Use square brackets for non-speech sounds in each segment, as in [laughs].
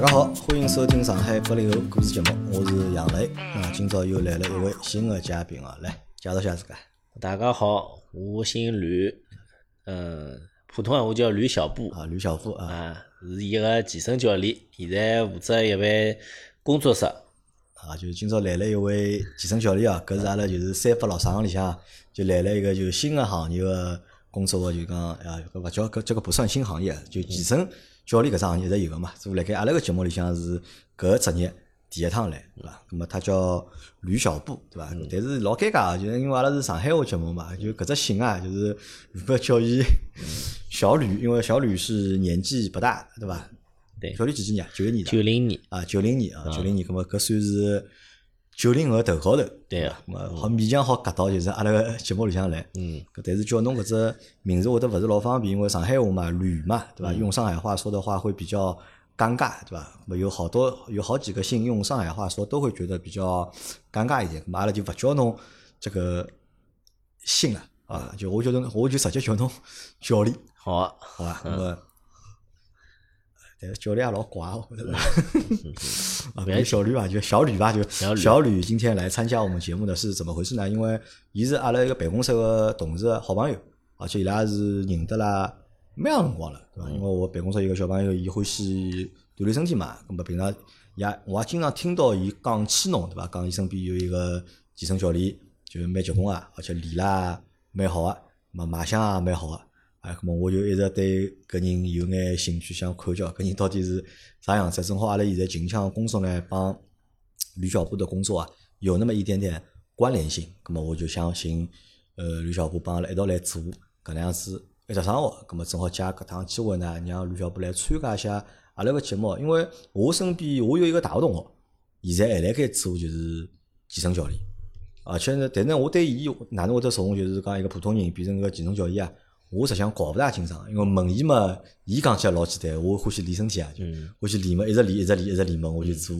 大家好，欢迎收听上海八零后故事节目，我是杨磊啊。今朝又来了一位新的嘉宾啊，来介绍下自家。大家好，我姓吕，嗯，普通话我叫吕小布啊，吕小布啊，啊，是一个健身教练，现在负责一位工作室啊，就今朝来了一位健身教练啊，搿是阿拉就是三八老厂里向就来了一个就新的行业的工作的，就讲啊，搿勿叫搿这个不算新行业，就健身教练搿只行业一直有个嘛，所以辣盖阿拉个节目里向是搿个职业第一趟来，对伐？那么他叫吕小布，对伐？但是老尴尬，就是因为阿拉是上海话节目嘛，就搿只姓啊，就是如果叫伊小吕，因为小吕是年纪不大，对伐？对小吕几几年？九一年的。九零年，啊，九零年啊，九零年，葛么搿算是九零后头高头，对伐？咁么好勉强好夹到就是阿拉个节目里向来，嗯，但是叫侬搿只名字会得勿是老方便，因为上海话嘛，吕嘛，对伐？用上海话说的话会比较尴尬，对伐？咁么有好多有好几个姓用上海话说都会觉得比较尴尬一点，阿拉就勿叫侬这个姓了啊，就我叫侬我就直接叫侬 [laughs] 教练，好啊，好伐？咁么。但是教练也老怪，我觉得。啊，小吕吧，就小吕吧，就小吕今天来参加我们节目的是怎么回事呢？因为伊是阿拉一个办公室个同事好朋友，而且伊拉是认得啦蛮长辰光了，对伐？因为我办公室有个小朋友，伊欢喜锻炼身体嘛，那么平常也我也经常听到伊讲起侬，对伐？讲伊身边有一个健身教练，就是蛮结棍啊，而且练啦蛮好个，么卖相也蛮好个。哎，咁么我就一直对搿人有眼兴趣，想看叫搿人到底是啥样子。正好阿拉现在近腔工作呢，帮吕小布的工作啊，有那么一点点关联性。咁么我就想寻呃吕小布帮阿拉一道来做搿能样子一只生活。咁么正好借搿趟机会呢，让吕小布来参加一下阿拉个节目。因为我身边我有一个大学同学，现在还辣盖做就是健身教练。而且呢，但是，我对伊哪能会得从就是讲一个普通人变成个健身教练啊？我实际上搞勿大清爽，因为问伊嘛，伊讲起来老简单，我欢喜练身体啊，就欢喜练嘛，一直练一直练一直练嘛，我就做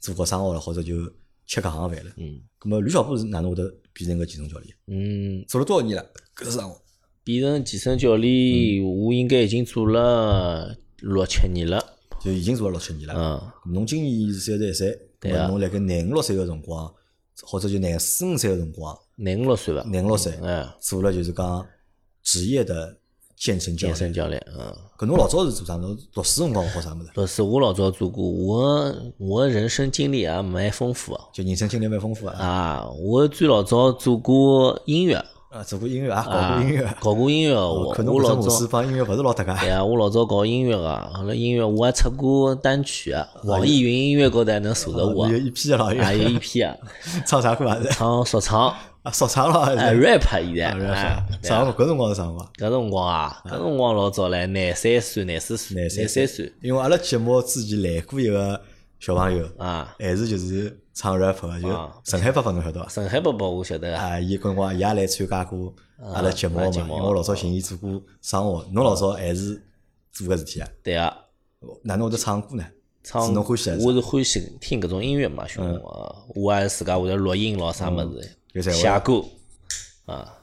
做好生活了，或者就吃搿行饭了。嗯咁么吕小布是哪能会得变成个健身教练？嗯，做了多少年了？搿是生活？变成健身教练，我应该已经做了六七年了，就已经做了六七年了。嗯，侬今年是三十一岁，对啊侬辣盖廿五六岁个辰光，或者就廿四五岁个辰光，廿五六岁伐？廿五六岁嗯，做了就是讲职业的健身教健身练。教练，嗯。搿侬老早是做啥？侬读书辰光学啥物事？不是，我老早做过，我我人生经历也蛮丰富的就人生经历蛮丰富啊。啊。我最老早做过音乐啊，做过音乐啊，搞啊过音乐。，搞过音乐。哦我可能我老早式帮音乐勿是老搭界。对啊，我老早搞音乐个，后来音乐我还出过单曲啊，网易云音乐高头还能搜着我哦有一批啊，有乐，一批啊，唱啥歌啊？是唱说唱，啊，说唱了是？rap 现在，啊哎，对啥啊搿辰光是啥辰光？搿辰光啊，搿辰光老早唻，廿三岁，廿四岁，廿廿三岁因为阿拉节目之前来过一个小朋友，啊。还是就是唱 rap 的，就啊陈海伯伯侬晓得伐？陈海伯伯我晓得啊，啊，伊搿辰光伊也来参加过阿拉节目嘛，因为我老早寻伊做过生活，侬老早还是做搿事体啊？对啊。哪能会得唱歌呢？唱是侬欢喜我是欢喜听搿种音乐嘛，兄弟啊，我还自家会得录音咯，啥物事，写歌啊，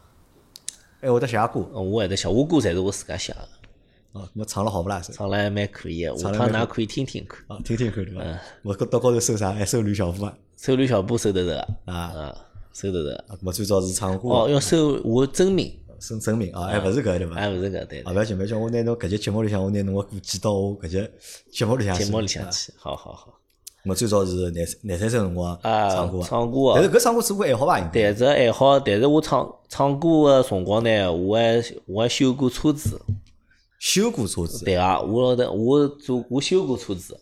还会得写歌我会得写，我歌侪是我自家写的，啊，咾唱了好勿啦？唱了还蛮可以的，下趟㑚可以听听看。啊，听听看对伐？我搿到高头搜啥？还搜吕小布啊？收吕小布收得着的啊啊，收得着的。啊，咾最早是唱歌哦，要收我真名，搜真名啊，还勿是搿对伐？还勿是搿对啊，勿要紧，勿要紧，我拿侬搿节节目里向，我拿侬个歌寄到我搿节节目里向去。节目里向啊。去。好好好。我最早是廿廿三岁辰光啊唱歌，唱歌啊但是搿唱歌是我爱好伐？应该但是爱好，但是我唱唱歌个辰光呢，我还我还修过车子。修过车子。对啊，我老的我做我修过车子。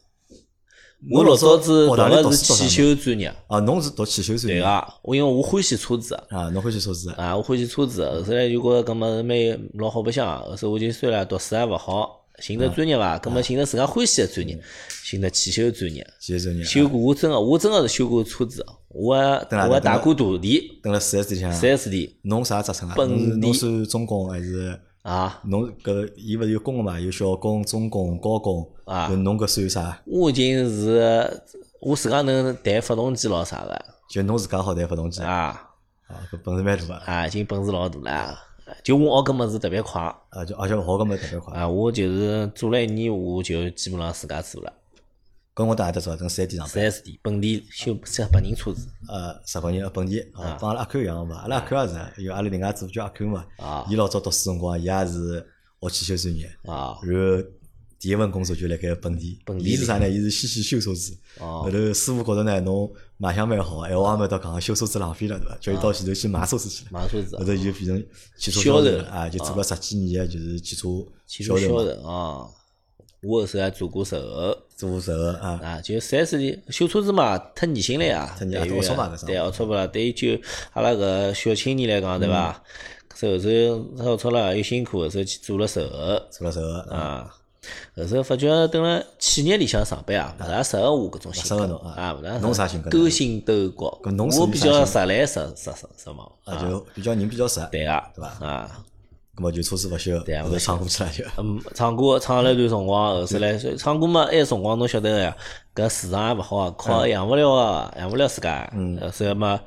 我老早早子读个是汽修专业。啊，侬是读汽修专业对个，我因为我欢喜车子啊？侬欢喜车子啊，我欢喜车子，后来就觉着搿么蛮老好白相，后头我就算了，读书也勿好，寻着专业伐，搿么寻着自家欢喜个专业，寻着汽修专业，汽修专业。修过我真个我真个是修过车子，我我还打过徒弟，蹲辣四 S 店里四，S 店侬啥职称啊？本侬是侬算中工还是？啊，侬搿伊勿是有工个嘛？有小工、中工、高工啊就侬搿算啥？我已经是我自家能弹发动机咯啥个就侬自家好弹发动机啊？啊搿本事蛮大啊！啊，已经本事老大了，就我学搿么子特别快啊，就而且学搿么特别快。啊，我就是做了一年，我就基本上自家做了。跟我当然得做，等四 S 店上四班。S 店本地修日本人车子呃，日本人本地，哦，帮阿拉阿 Q 一样嘛。阿拉阿 Q 也是，有阿拉另外组叫阿 Q 嘛。啊伊老早读书辰光，伊也是学汽修专业，啊然后第一份工作就辣盖本地。本地伊是啥呢？伊是先去修车子，哦后头师傅觉着呢，侬卖相蛮好，闲话也没到讲，修车子浪费了，对伐？叫伊到前头去卖车子去了。买车子后头就变成汽车销售了啊，就做了十几年的就是汽车汽车销销售嘛，啊。我后头还做过售后做售后啊，啊，就四 S 店修车子嘛，太年薪了呀，对于龌龊嘛搿桩对，龌龊不啦？对于就阿拉搿小青年来讲，对伐？后头龌龊了又辛苦，后头去做了售后做了售后啊，啊。后头发觉等辣企业里向上班啊，勿大适合我搿种性格侬啊啊，勿大侬啥性格勾心斗角搿侬，属我比较直来直直直直往啊就比较人比较实，对个，对伐啊。咁么就车子勿修，对啊后头唱歌去了就。嗯，唱歌唱了一段辰光，后头来唱歌嘛，埃辰光侬晓得个呀，搿市场也勿好啊，靠养勿了啊，养勿了自家。嗯，后头嘛，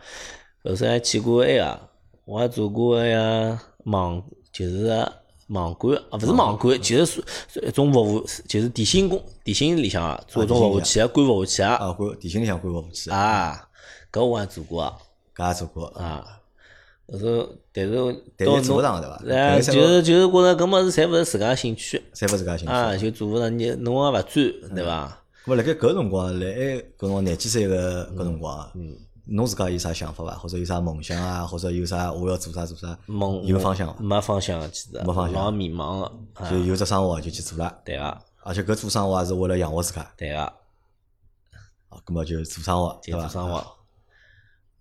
后头还去过埃个，我还做过哎呀网，就是网管啊，勿是网管，就是属属一种服务，就是电信公电信里向啊，做一种服务器啊，管服务器啊，啊，管电信里向管服务器，啊，搿我还做过啊，搿也做过，啊，后头但是但是做勿上对伐？哎，搿就是就是觉着搿物事侪勿是自家兴趣。侪勿自家兴趣。啊，就做勿上，你侬也勿转，对伐？咁么辣盖搿辰光，辣海搿辰光廿几岁个搿辰光，嗯，侬自家有啥想法伐？或者有啥梦想啊？或者有啥我要做啥做啥？梦有方向伐？没方向，其实没方向老迷茫个，啊就有只生活就去做了，对个，而且搿做生活也是为了养活自家，对个，啊，咁么就做生活，对伐？做生活。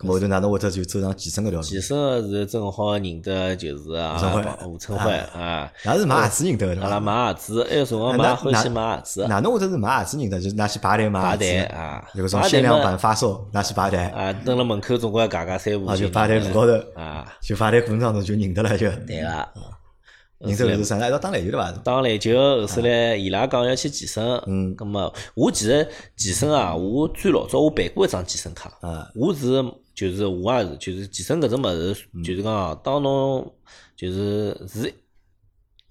后头哪能会得就走上健身搿条路？健身个是正好认得就是啊，吴春辉啊，也是买鞋子认得的？阿拉买鞋子，埃个辰光那买欢喜买鞋子，哪能会得是买鞋子认得？就是拿去排队买鞋子，啊，有搿种限量版发售，拿去排队，啊，蹲辣门口总归要嘎嘎三五啊，就排队路高头，啊，就排队过程当中就认得了，就对个。认得了是啥？那一道打篮球对伐？打篮球，后首来伊拉讲要去健身，嗯咁么我其实健身啊，我最老早我办过一张健身卡，啊，我是就是我也是就是健身搿种物事，嗯就是讲啊当侬就是是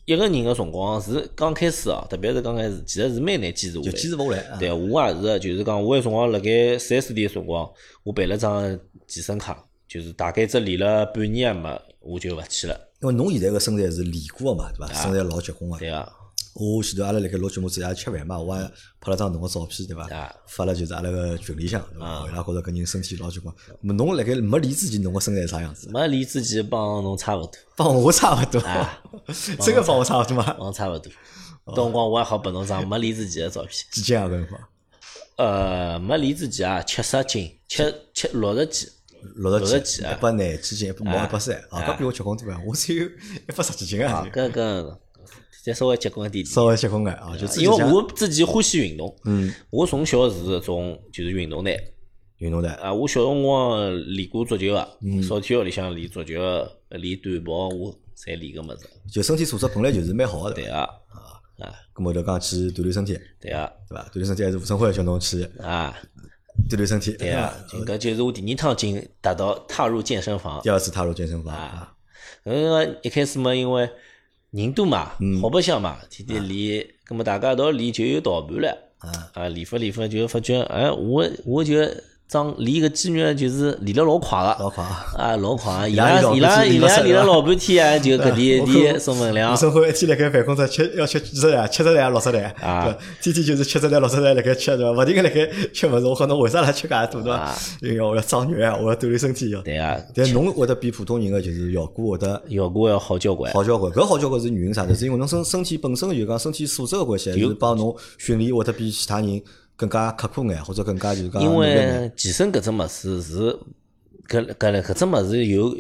一个人个辰光是刚开始哦，特别是刚开始，其实是蛮难坚持下就来。坚持勿下来。啊对，我也是，就是讲我有辰光辣盖四 S 店个辰光，我办了张健身卡，就是大概只练了半年也没，我就勿去了，因为侬现在个身材是练过个嘛，对伐？啊身材老结棍个。对个，我前头阿拉辣盖录节目之前也吃饭嘛，我还拍了张侬个照片，对伐啊？发了就是阿拉个群里向，对伐？啊伊拉觉着搿人身体老结棍。咾么侬辣盖没练之前，侬个身材啥样子？没练之前帮侬差勿多。帮我差勿多啊，[laughs] 真个帮我差勿多嘛？帮差勿多。搿辰光我还好拨侬张没练之前个照片。几斤啊？搿辰光呃，没练之前啊，七十斤，七七六十几，六十几，一百廿几斤，一百毛一百三，啊，搿比我结棍多啊！[laughs] 我只有一百十几斤啊。啊，，搿搿再稍微结棍一点点。稍微结棍眼啊，就因为我自己欢喜运动，嗯。我从小是种就是运动的运动的啊，我小辰光练过足球啊，嗯。少体育里向练足球个，练短跑我侪练个物事，就身体素质本来就是蛮好个，对对伐？个，啊，咁么头讲去锻炼身体，对个，对伐？锻炼身体还是吴春辉叫侬去。啊，锻炼身体，对啊？，搿就是我第二趟进达到踏入健身房。第二次踏入健身房。啊，嗯，一开始嘛，因为人多嘛，嗯。好白相嘛，天天练，葛么大家一道练就有倒盘了，啊。啊，练法练法就发觉，哎，我我就长练个肌肉就是练了老快个，老快啊！啊，老快，[laughs] 伊伊伊拉伊拉练了老半天啊，[laughs] 就搿点我点看送分量吴，生活一天辣盖办公室吃要吃几十台，七十台、六十台，啊？天天就是七十台、六十台辣盖吃，对伐？勿停个辣盖吃物事，我讲侬为啥来吃介多，对伐啊？因为我要长肉啊，我要锻炼身体要。对啊，但侬会得比普通人个就是效果会得效果要好交关，好交关。搿好交关是原因啥呢？是因为侬身身体本身就讲身体素质个关系，还是帮侬训练会得比其他人更加刻苦眼，或者更加就是讲因。为健身搿只物事是搿搿搿只物事有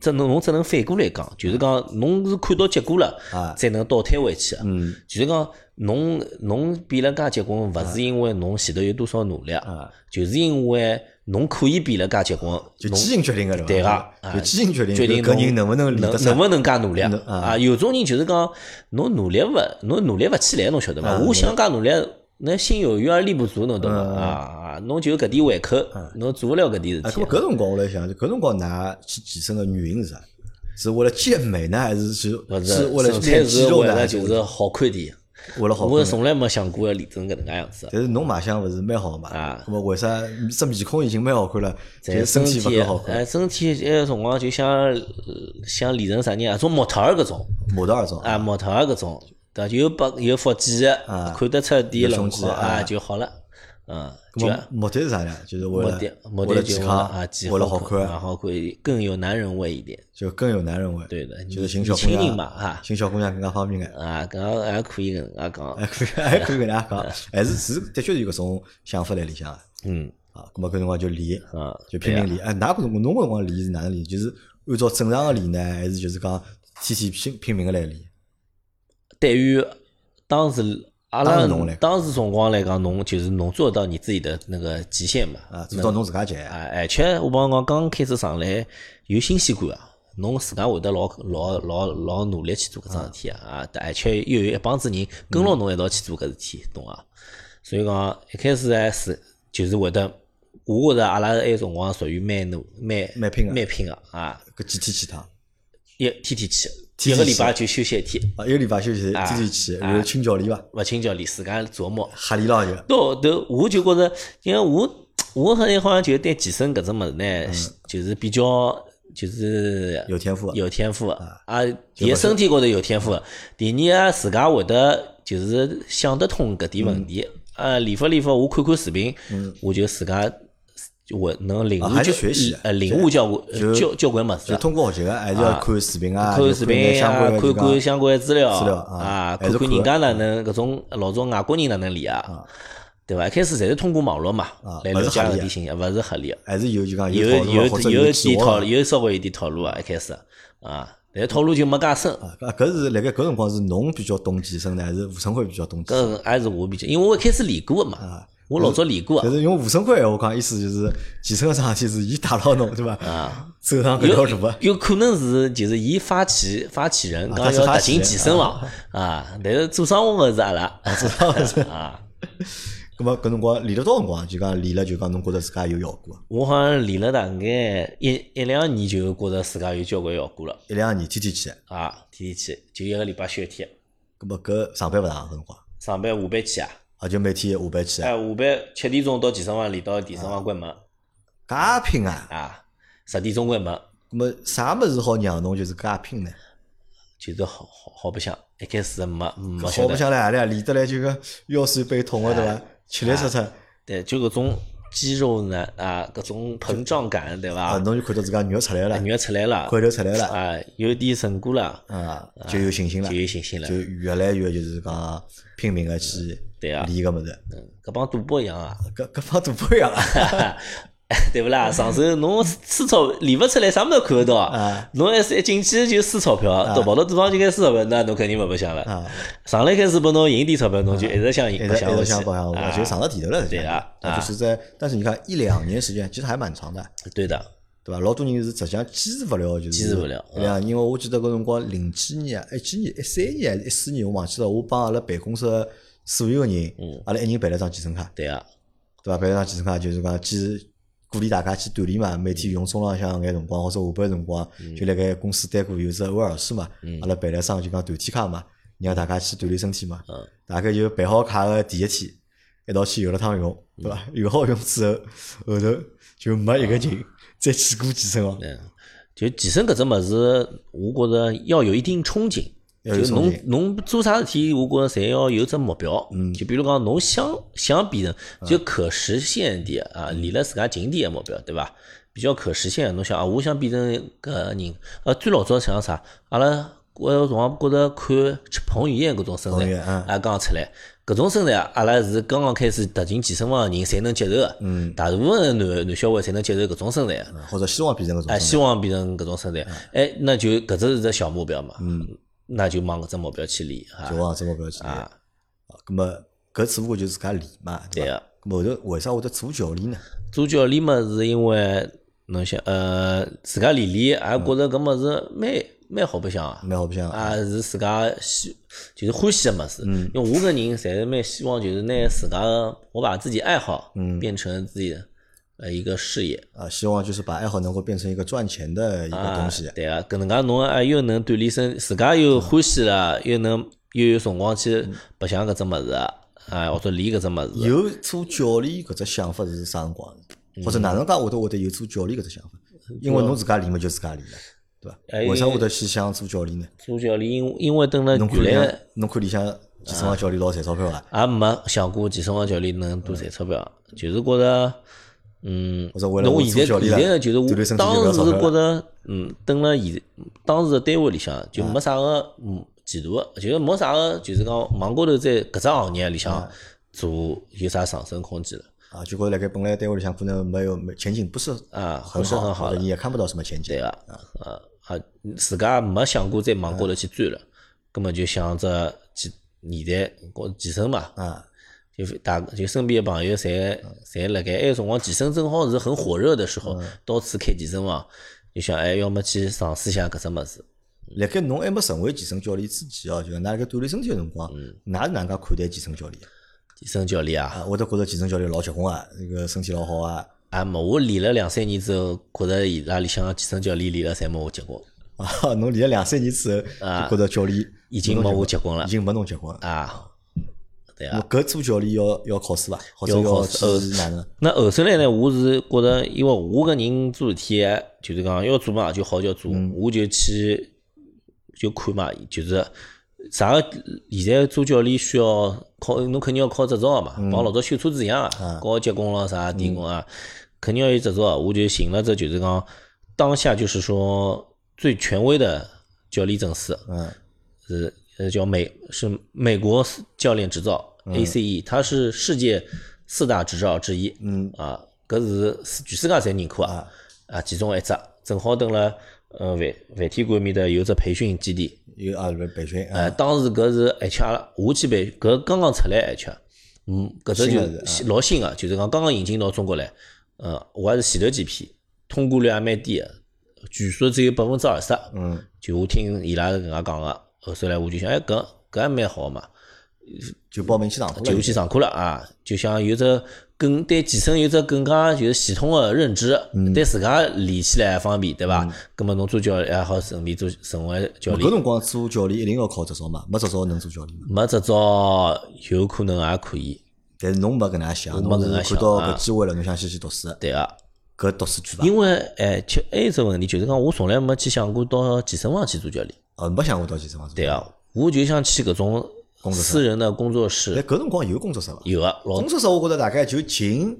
只能侬侬只能反过来讲，就是讲侬是看到结果了啊，才能倒退回去个。嗯就是讲侬侬变了介结棍，勿是因为侬前头有多少努力，啊，就是因为侬可以变了介结棍，侬就基因决定个对伐？对个，就基因决定决定搿人能不能能能不能介努力啊啊？有种人就是讲侬努力勿侬努力勿起来，侬晓得伐？我想介努力，那心有余而力不足，侬懂伐？啊啊，侬就搿点胃口，侬做勿了搿点啊，事体。搿辰光我来想，就搿辰光㑚去健身个原因是啥？是为了健美呢，还是是勿是为了练肌肉呢？就是好看点，为了好看。我从来没想过要练成搿能介样子。但是侬卖相勿是蛮好嘛？啊那么为啥这面孔已经蛮好看了，但是身体勿好看？哎，身体埃个辰光就想呃想练成啥人啊？种模特儿搿种模特儿种啊，模特儿搿种，对伐？有白有腹肌啊看得出点轮廓啊就好了。嗯，就目的是啥呢？就是为了目的目为了健康啊，为了好看，看，然后会更有男人味一点。就更有男人味。对的，就是你寻小姑娘嘛哈寻小姑娘更加方便眼。啊，搿样还可以搿能介讲。还可以，还可以搿能介讲，[laughs] 还是是的确是有搿种想法在里向啊。嗯啊，咁么搿辰光就练，啊，就拼命练。搿辰光侬搿辰光练是哪能练？就是按照正常个练呢，还是就是讲天天拼拼命个来练？对于当时阿拉当时辰光来讲，侬就是侬做到你自己的那个极限嘛。啊，做到侬自家极限。啊，而且我帮侬讲，刚开始上来有新鲜感啊，侬自家会得老老老老努力去做搿桩事体啊，啊，而且又有一帮子人跟牢侬一道去做搿事体，懂伐？所以讲一开始还是就是会得，我觉着阿拉埃个辰光属于蛮努蛮蛮拼个蛮拼个啊，搿几天去趟？一天天去一个礼拜就休息一天，啊，一个礼拜休息，天天去，然后请教练伐？勿请教练，自家琢磨。瞎练了就。到后头我就觉着，因为我我好像好像就对健身搿种物事呢，就是比较就是有天赋有天赋的啊。第一身体高头有天赋，第二啊自家会得就是想得通搿点问题啊。练法练法，我看看视频，我就自家我能领悟交是学习呃领悟交关交交关物事就。通过学习个，还是要看视频啊，看视频相关啊，看看相关资料资料啊看看看。人家哪能搿种老早外国人哪能理啊，对伐？一开始侪是通过网络嘛啊来了解搿点信息，勿是合理的，还是有就讲有有有点套，有稍微有点套路啊，一开始啊，但是套路就没介深。啊，搿搿是辣盖搿辰光是侬比较懂健身呢，还是吴成辉比较懂健身？搿还是我比较，因为我一开始练过个嘛，我老早练过的，但是用吴成辉闲话讲，意思就是健身个桩事体是伊带牢侬，对伐？啊，走上搿条路啊。有有可能是就是伊发起发起人，他讲要踏进健身房啊，但是做生活个是阿拉，做生活是 [laughs] 啊。[laughs] 咁么搿辰光练了多少辰光？就讲练了就讲侬觉着自家有效果，我好像练了大概一一两年，就觉着自家有交关效果了一两年天天去。啊！天天去，就一个礼拜休一天，咁么搿上班勿上搿辰光，上班下班去啊！啊就每天下班去，哎，下班七点钟到健身房练到健身房关门介拼啊！啊，十点钟关门，咁么啥物事好让侬就是介拼呢？就是好好好白相。一开始没没晓好不得，想来何里啊？练得来就个腰酸背痛个对伐？吃力出出，对，就搿种肌肉呢啊，搿种膨胀感，对啊，伐？侬就看到自家肉出来了，肉出来了，块头出来了，啊，有点成果了，啊，就有信心了就，有信心了就。越来越就是讲拼命个去对啊练搿物事。嗯，搿帮赌博一样啊。搿搿帮赌博一样啊！[laughs] 对勿啦？上手侬输钞理勿出来，啥物事都看勿到啊。侬还是一进去就输钞票，到跑到对方就开始输钞票，那侬肯定勿白相了。啊，上来开始拨侬赢点钞票，侬就一直想赢，一直一直想不想，啊我就上到地头了。对的啊，啊就是在，但是你看一两年时间，其实还蛮长的，对的，对伐？老多人是实际上坚持勿了，就是坚持不了一两年，因为我记得搿辰光零几年啊，一几年、一三年还是一四年，我忘记了。我帮阿拉办公室的所有个人，阿拉一人办了张健身卡，对啊，对伐？办了张健身卡就是讲坚持鼓励大家去锻炼嘛，每天用中浪向眼辰光或者下班辰光，就辣盖公司单过有只偶尔斯嘛，阿拉办了张就讲团体卡嘛，让大家去锻炼身体嘛。大概就办好卡个第一天，一道去游了趟泳，对伐？游好泳之后，后头就没一个人再去过健身房。嗯，就健身搿只物事，我觉着要有一定憧憬。就侬侬做啥事体，我觉着侪要有只目标。嗯，就比如讲，侬想想变成就可实现的啊，离了自家近点个目标，对伐？比较可实现，侬想啊，我想变成搿人，呃，最老早想啥？阿拉我有辰光觉着看吃彭于晏搿种身材啊，刚出来，搿种身材啊，阿拉是刚刚开始踏进健身房个人才能接受个。嗯，大部分男男小伙才能接受搿种身材个。或者希望变成搿种哎，身希望变成搿种身材，哎，那就搿只是只小目标嘛，嗯，那就往搿只目标去练哈。就，往只目标去练。啊，啊，咁么搿只不过就自家练嘛，对个。咁后头为啥会得做教练呢？做教练嘛，是因为侬想，呃，自家练练，也觉着搿物事蛮蛮好白相啊，蛮好白相啊，是自家喜就是欢喜个物事。嗯。因为我个人侪是蛮希望，就是拿自家的我把自己爱好，嗯。变成自己的呃一个事业。啊，希望就是把爱好能够变成一个赚钱的一个东西啊。对啊，搿能介侬啊又能锻炼身，自家又欢喜了，又能又有辰光去白相搿只物事，啊，或者练搿只物事。有做教练搿只想法是啥辰光？或者哪能介会得会得有做教练搿只想法？因为侬自家练嘛，就自家练了，对伐？为啥会得去想做教练呢？做教练，因因为等了原来，侬看里向健身房教练老赚钞票伐，也没想过健身房教练能多赚钞票，就是觉着，嗯或者为，了我侬现在现在就是我当时不要钞票觉着，嗯，等了现当时个单位里向就没啥个嗯前途个，就是没啥个就是讲网高头在搿只行业里向做有啥上升空间了。啊，就觉着辣盖本来单位里向可能没有没前景不是啊很不是很好或者你也看不到什么前景对。个，啊啊，自家没想过在网高头去转了，根本就想着健现在搞健身嘛，啊，就大就身边的朋友侪侪辣盖埃个辰光健身正好是很火热的时候，到处开健身房，就想哎，要么去尝试一下搿只物事。辣盖侬还没成为健身教练之前哦，就是㑚辣盖锻炼身体个辰光，嗯㑚是哪能介看待健身教练？健身教练啊，啊，我都觉着健身教练老结棍啊，那个身体老好啊。啊没，我练了两三年之后，觉着伊拉里向健身教练练了侪没我结棍啊，[laughs] 侬练了两三年之后，啊就觉得教练已经没我结棍了已经没侬结棍了。啊。对啊那，搿做教练要要考试伐？或者要考试去哪能？那后首来呢，我是觉得，因为我搿人做事体，就是讲要做嘛，就好叫做，我就去就看嘛，就是啥个现在做教练需要考，侬肯定要考执照嘛，帮老早修车子一样啊，高级工咯啥电工啊，肯定要有执照。我就寻了这就是讲当下就是说最权威的教练证书，嗯是呃叫美是美国教练执照 ACE，它是世界四大执照之一。嗯啊，搿是世全世界侪认可啊啊，其中一只正好蹲了呃万万体馆面搭有只培训基地。有啊，培培训啊呃，当时搿是而且阿拉我去培搿刚刚出来而且，嗯，搿只就老新个，就是讲刚刚引进到中国来。呃，我还是前头几批，通过率也蛮低个，据说只有百分之二十。嗯，就我听伊拉是搿能介讲个，后首来我就想，哎，搿搿还蛮好嘛，就报名去上课了。就去上课了啊，就想有只更对健身有只更加就是系统的认知，嗯对自家练起来也方便，对伐？葛末侬做教练也好顺便做成为教练，搿辰光做教练一定要考执照嘛？没执照能做教练吗？没执照有可能也可以，但是侬没搿能介想，侬搿能介想是看到啊搿机会了，侬想先去读书，对个。搿读书去伐？因为哎，就还有只问题就是讲，我从来没去想过到健身房去做教练，哦，没想过到健身房做。对啊，我就想去搿种私人的工作但室，搿辰光有工作室伐？有啊老工作室我觉着大概就近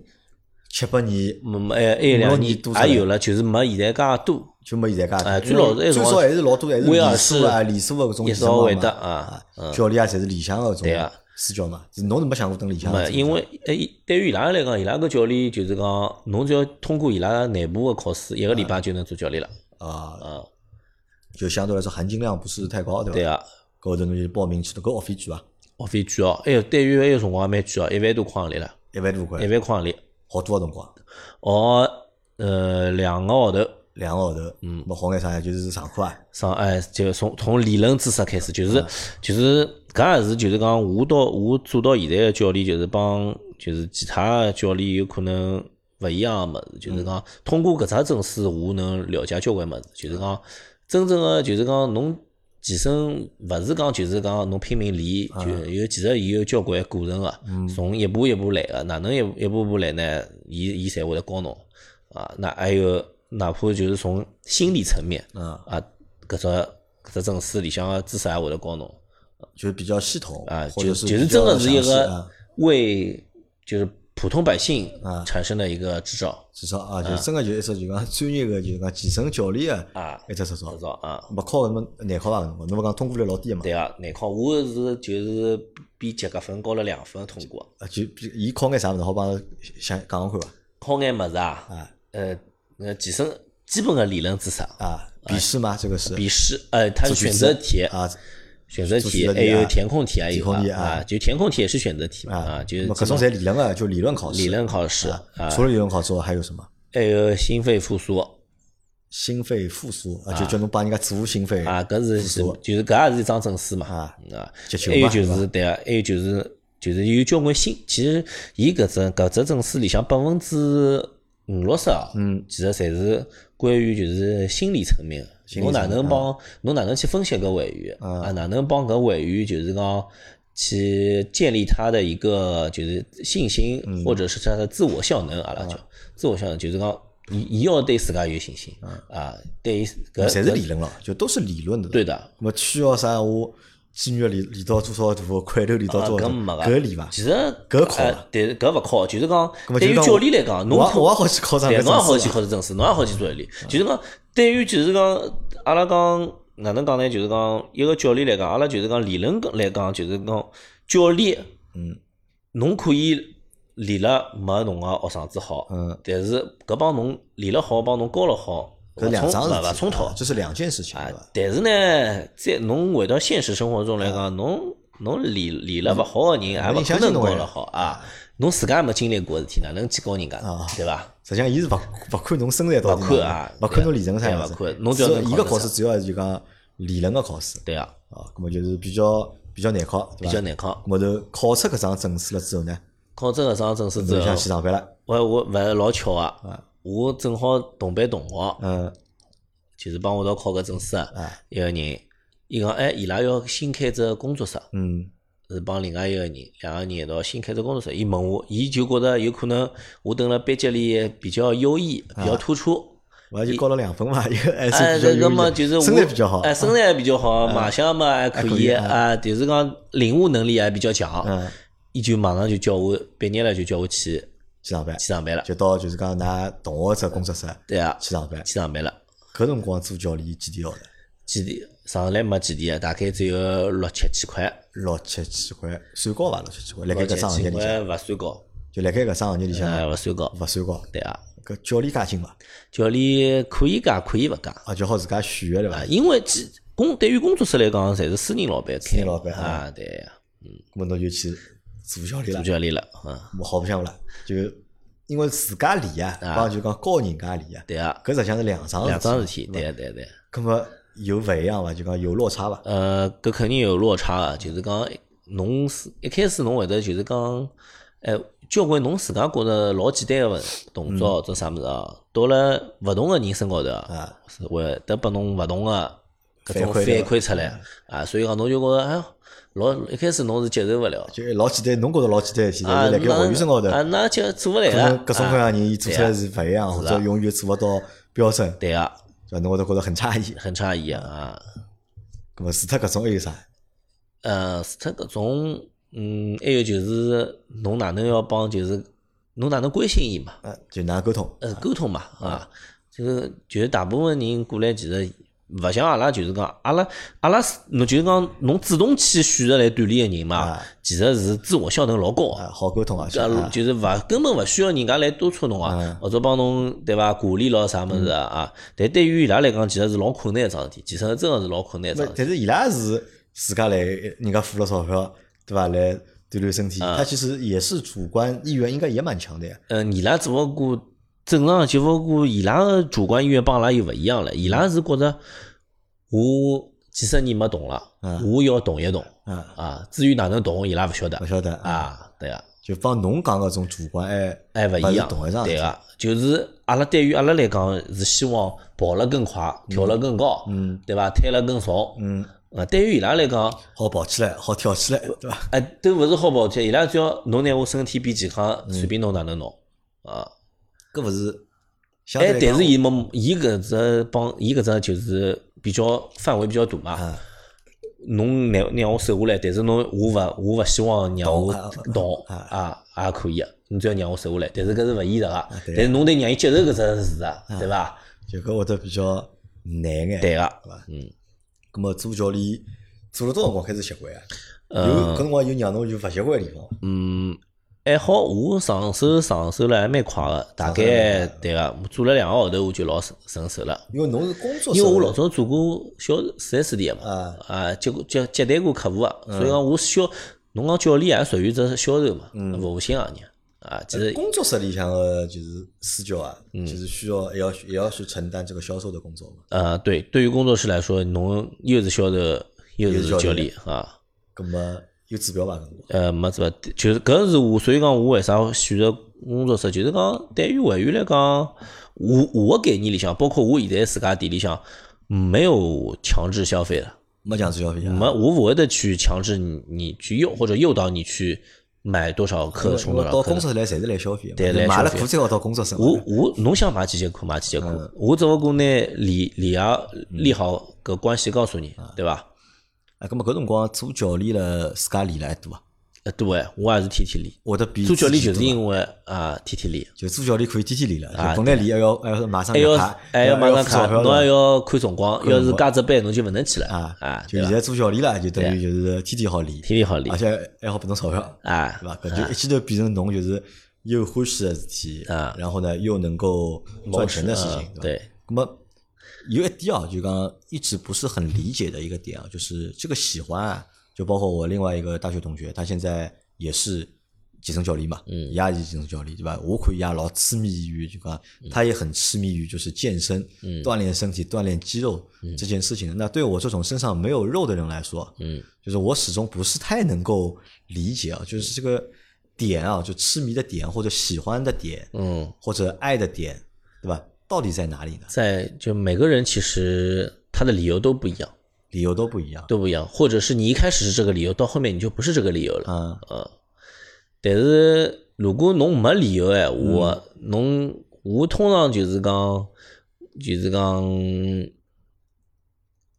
七八年没没哎，还有两年年多出来也有了，就是没现在介多。就没现在介多。哎最老最少还是老多还是威尔士连锁啊、连锁搿种一健身房嘛直会得啊嗯教练啊，侪是里向个搿对啊私教嘛。侬是没想过蹲里向没，因为哎，对于伊拉来讲，伊拉个教练就是讲，侬只要通过伊拉内部个考试，一个礼拜就能做教练了。啊，啊，就相对来说含金量不是太高，对伐？对啊，搿后头侬就报名去了，搿学费贵伐？学费贵哦，哎哟，对于埃个辰光也蛮贵哦，一万多块行钿了，一万多块。一，万块行钿，好多个辰光，哦呃两个号头。两个号头，嗯，没好眼啥呀，就是上课啊，上哎，就从从理论知识开始，就是就是搿也是就是讲，我到我做到现在个教练，就是帮就是其他教练有可能勿一样个物事，就是讲通过搿只证书，我能了解交关物事，就是讲真正个就是讲侬健身勿是讲就是讲侬拼命练，就有其实伊有交关过程个，从一步一步来个，哪能一步一步步来呢？伊伊才会得教侬啊，那还有哪怕就是从心理层面。嗯，啊，搿只搿只证书里向个知识也会得教侬就是比较系统啊，就是就就是真的是一个啊为就是普通百姓啊。产生的一个执照。执照啊，就真个就一只就讲专业个，就是讲健身教练个啊，一只执照。执，照啊，没考搿么难考伐？搿辰光侬勿讲通过率老低个嘛？对啊，难考，我是就是比及格分高了两分通过，啊，就比伊考眼啥物事，好帮想讲讲看伐？考眼物事啊，啊。呃，那健身基本个理论知识，啊，笔试吗？这个是。笔试，呃，它是选择题啊选择题，还有啊填空题，啊有啊。啊，就填空题也是选择题嘛啊，就是那么搿种侪理论个，就理论考试。理论考试啊，除了理论考试，还有什么？还有心肺复苏。心肺复苏啊，就叫侬帮人家做心肺啊，搿是是就是搿也是一张证书嘛。啊啊，还有就是对啊，还有就是就是有交关心，其实伊搿只搿只证书里向百分之五六十啊，嗯，其实侪是关于就是心理层面的。侬哪能帮侬哪能去分析搿会员啊？哪能帮搿会员就是讲去建立他的一个就是信心，或者是他的自我效能，阿拉叫自我效能，就是讲伊伊要对自家有信心啊，对搿侪是理论了，就都是理论的。对的。那么需要啥？我肌肉练练到多少大，块头练到多少度？搿练伐？其实搿考，但是搿勿考，就是讲对于教练来讲，侬我也好去考证侬也好去考证书，侬也好去做练。就是讲对于就是讲阿拉讲哪能讲呢？就是讲一个教练来讲，阿拉就是讲理论来讲，就是讲教练，嗯，侬可以练了没侬个学生子好，嗯，但是搿帮侬练了好，帮侬教了好。搿两桩勿勿冲突，这是两件事情，啊。但是呢，在侬回到现实生活中来讲，侬侬理理了勿好个人，也勿可能教了好啊。侬自家没经历过事体，哪能去教人家？对伐？实际上，伊是勿勿看侬身材到底，勿看啊，勿看侬理成啥样子。侬只要伊个考试主要就讲理论个考试。对啊，啊，咁么就是比较比较难考，比较难考。么头考出搿张证书了之后呢？考出搿张证书之后，想去上班了。我我勿是老巧啊，我正好同班同学。嗯。就是帮我一道考个证书啊，一个人，伊讲哎，伊拉要新开只工作室，嗯，是帮另外一个人，两个人一道新开只工作室。伊问我，伊就觉得有可能我等了班级里比较优异，比较突出。我就高了两分嘛，一个 [laughs] 哎，那么就是身材比较好，哎，身材比较好，卖相嘛还可以啊，就是讲领悟能力还比较强。嗯，伊就马上就叫我毕业了，就叫我去去上班，去上班了，就到就是讲㑚同学只工作室，对啊，去上班，去上班了。搿辰光做教练几钿号钿？几钿？上来没几钿啊？大概只有六七千块。六七千块算高伐？六七千块，辣盖搿只行业里向，勿算高。就辣盖搿桩行业里向，勿算高，勿算高。对啊。搿教练加薪伐？教练可以加，可以勿加。啊，就好自家选个对伐？因为工对于工作室来讲，侪是私人老板开。私人老板啊，对呀。嗯。咾么侬就去做教练了。做教练了，嗯。我好白相勿啦？就。因为自家练啊，帮就讲教人家练啊，对啊，搿实际上是两桩两桩事体，对对对。搿么有勿一样伐？就讲有落差伐？呃，搿肯定有落差啊，就是讲侬是一开始侬会得就是讲，哎，交关侬自家觉着老简单个动作或者啥物事啊，到了勿同个人身高头啊，是会得拨侬勿同个搿种反馈出来啊，所以讲侬就觉着哎。老一开始侬是接受勿了，就老简单，侬觉着老简单，现在辣盖学员身高头，啊，那就做勿来了。各种各样人，伊做出来是勿一样，或者永远做勿到标准。对啊，就侬会得觉着很诧异，很诧异啊。咁么除脱搿种还有啥？呃，除脱搿种，嗯，还有就是侬哪能要帮，就是侬哪能关心伊嘛？呃，就哪能沟通？呃，沟通嘛，啊，就是就是大部分人过来其实。勿像阿拉就是讲，阿拉阿拉是侬就是讲，侬主动去选择来锻炼个人嘛，其实是自我效能老高，好沟通啊，就是勿根本勿需要人家来督促侬啊，或者帮侬对伐？鼓励咯啥物事啊？但对于伊拉来讲，其实是老困难一桩事体，其实真个是老困难一桩。但是伊拉是自家来，人家付了钞票，对伐？来锻炼身体，他其实也是主观意愿，应该也蛮强的呀。嗯，伊拉只不过。正常，就勿过伊拉个主观意愿帮阿拉又勿一样了。伊拉是觉着我几十年没动了，我要动一动。啊，至于哪能动，伊拉勿晓得。勿晓得啊，对啊，就帮侬讲搿种主观还还勿一样。对个，就是阿拉对于阿拉来讲是希望跑了更快，跳了更高，嗯，对伐？推了更重，嗯。啊，对于伊拉来讲，好跑起来，好跳起来，对伐？哎，都勿是好跑起来，伊拉只要侬拿我身体变健康，随便侬哪能弄啊。搿勿是，哎，但是伊没，伊搿只帮，伊搿只就是比较范围比较大嘛。侬让让我瘦下来，但是侬我勿我勿希望让我动啊，也可以，侬只要让我瘦下来，但是搿是勿现实个。但是侬得让伊接受搿只事实，对伐？就搿会得比较难眼，对个，嗯。咾么做教练做了多少辰光开始习惯啊？有搿辰光有让侬有勿习惯个地方？嗯。还好，我上手上手了还蛮快个，大概对个，做了两个号头我就老顺顺手了。因为侬是工作，因为我老早做过销四 S 店嘛，啊啊接过接接待过客户个，所以讲我销，侬讲教练也属于只销售嘛，服务性行业啊。其实工作室里向个就是私教啊，就是需要也要也要去承担这个销售的工作嘛。呃，对，对于工作室来说，侬又是销售又是教练啊。咁么？有指标伐？呃，没指标，就是搿是我，所以讲我为啥选择工作室，就是讲对于会员来讲，我我个概念里向，包括我现在自家店里向，没有强制消费的，没强制消费啊，没我不会的去强制你你去诱或者诱导你去买多少克充多少克。到工作室来侪是来消费的，对来买了消费裤最好到工作室买。我我侬想买几节课买几节课，我只不过拿利利啊利好搿关系告诉你，对伐？哎，咁么搿辰光做教练了，自家练了还多啊？呃，对，我也是天天练。会得比做教练就是因为啊天天练，就做教练可以天天练了，啊就本来练还要还要马上还要卡，还要马上看，付钞票侬还要看辰光，要是加只班侬就勿能去了啊啊？就现在做教练了，就等于就是天天好练，天天好练而且还好拨侬钞票，啊。对伐？搿就一记头变成侬就是又欢喜个事体啊，然后呢又能够赚钱的事情嗯，对吧？对，那么有一点啊，就刚刚一直不是很理解的一个点啊，就是这个喜欢啊，就包括我另外一个大学同学，他现在也是健身教练嘛，嗯，也是健身教练，对吧？我看伊也老痴迷于就讲，他也很痴迷于就是健身、嗯锻炼身体、锻炼肌肉这件事情的。那对我这种身上没有肉的人来说，嗯，就是我始终不是太能够理解啊，就是这个点啊，就痴迷的点或者喜欢的点，嗯，或者爱的点，对吧？到底在哪里呢？在就每个人其实他的理由都不一样，理由都不一样。都不一样，或者是你一开始是这个理由，到后面你就不是这个理由了，嗯，呃，但是如果侬没理由哎，我侬我通常就是讲，就是讲，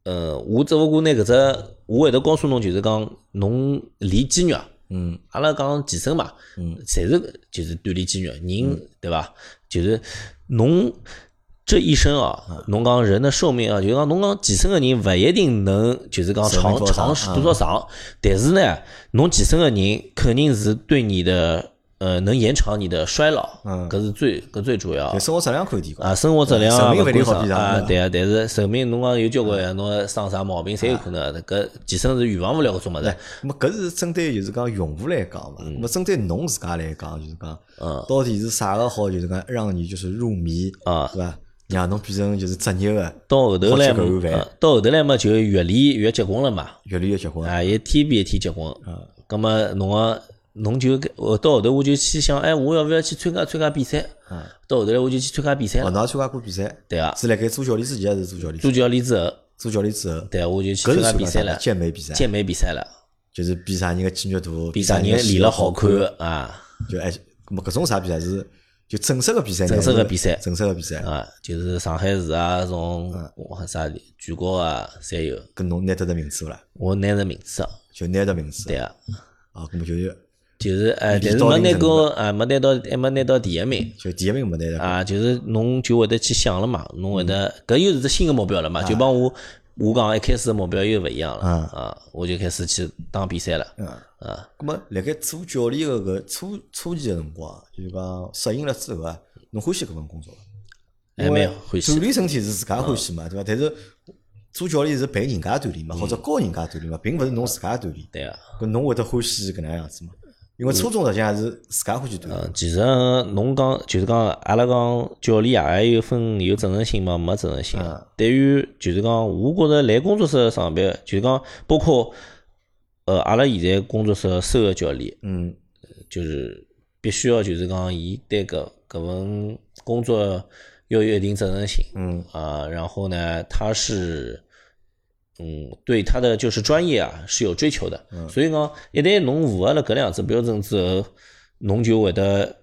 呃，我只不过拿搿只，我会得告诉侬，就是讲侬练肌肉啊，嗯。阿拉讲健身嘛，嗯，侪是就是锻炼肌肉，人对伐？就是侬这一生啊，侬讲人的寿命啊，就是讲侬讲健身个人勿一定能就是讲长长长多少长，但是呢，侬健身个人肯定是对你的呃能延长你的衰老，嗯搿是最搿最主要。生活质量可以提高啊，生活质量啊，寿命勿一定啊，对啊，但是寿命侬讲有交关，侬生啥毛病侪有可能的，搿健身是预防勿了搿种物事。那么搿是针对就是讲用户来讲嘛，那么针对侬自家来讲，就是讲，嗯到底是啥个好，就是讲让你就是入迷啊是伐？让侬变成就是职业个，到后头来嘛，呃到后头来嘛，就越练越结棍了嘛。越离越结棍。啊，一天比一天结棍。咁么侬个侬就我到后头我就去想，哎，我要不要去参加参加比赛？嗯到后头来我就去参加比赛哦，了。侬也参加过比赛？对啊，是辣盖做教练之前还是做教练？做教练之后，做教练之后，对啊，我就去参加比赛了，健美比赛，健美比赛了，就是比啥人个肌肉大，比啥人人练了好看看。啊就哎，咾么搿种啥比赛是就正式个比赛？正式个比赛正式个比赛，啊，就是上海市啊，种嗯哇啥的全国啊侪有。跟侬拿得着名次勿啦？我拿着名次啊，就拿得名次。对啊，啊，咾么就是就是哎，练但是没拿过啊，没拿到还没拿到第一名。就第一名没拿得过。啊，就是侬就会得去想了嘛，侬会得搿又是只新个目标了嘛，就帮我我讲一开始的目标又勿一样了啊，我就开始去打比赛了嗯，啊，咁么辣盖做教练个搿初初期个辰光，就是讲适应了之后啊，侬欢喜搿份工作伐？还蛮欢喜锻炼身体是自家欢喜嘛，对伐？但是做教练是陪人家锻炼嘛，或者教人家锻炼嘛，并勿是侬自家锻炼。对啊，搿侬会得欢喜搿能样子嘛？因为初中实际上还是自家欢喜锻炼。嗯，其实侬讲就是讲阿拉讲教练啊，也有分有责任心嘛，没责任心嗯。对于就是讲，我觉着来工作室上班，就是讲包括呃阿拉现在工作室收个教练，嗯。就是必须要就是讲，伊对搿搿份工作要有一定责任心。嗯。啊，然后呢，他是嗯对他的就是专业啊是有追求的，所以讲一旦侬符合了搿两只标准之后，侬就会得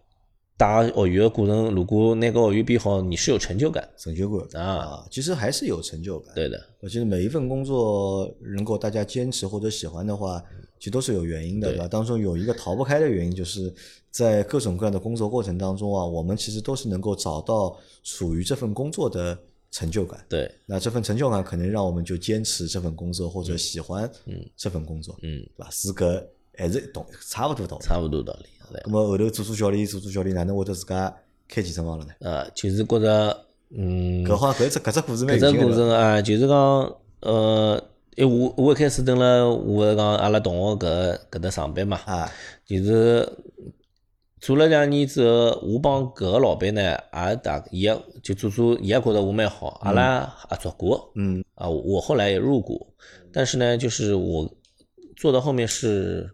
带学员的过程，如果拿个学员变好，你是有成就感，成就感。啊。啊，其实还是有成就感。对的，我觉得每一份工作能够大家坚持或者喜欢的话，其实都是有原因的，对吧？当中有一个逃不开的原因，就是在各种各样的工作过程当中啊，我们其实都是能够找到属于这份工作的成就感。对，那这份成就感可能让我们就坚持这份工作或者喜欢这份工作，嗯，对吧？是搿还是懂差不多道理。差不多道理，对。那么后头做做教练，做做教练，哪能会得自家开健身房了呢？呃，就是觉着，嗯，搿好像搿只搿只故事蛮搿只过有劲的。程啊，就是讲，呃，因为我我一开始蹲了，我是讲阿拉同学搿搿搭上班嘛，啊，就是做了两年之后，我帮搿个老板呢，也大伊也就做做，伊也觉得我蛮好，阿拉合作过，嗯啊，我后来也入股，但是呢，就是我做到后面是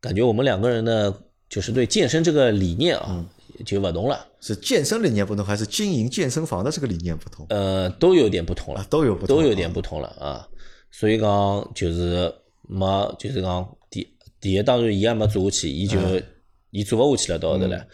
感觉我们两个人呢，就是对健身这个理念啊，就勿同了。是健身理念不同，还是经营健身房的这个理念不同？呃，都有点不同了啊，，都有不同，都有点不同了啊。所以讲就是没，就是讲第第一，当然伊也没做下去，伊就伊做勿下去了，到后头来。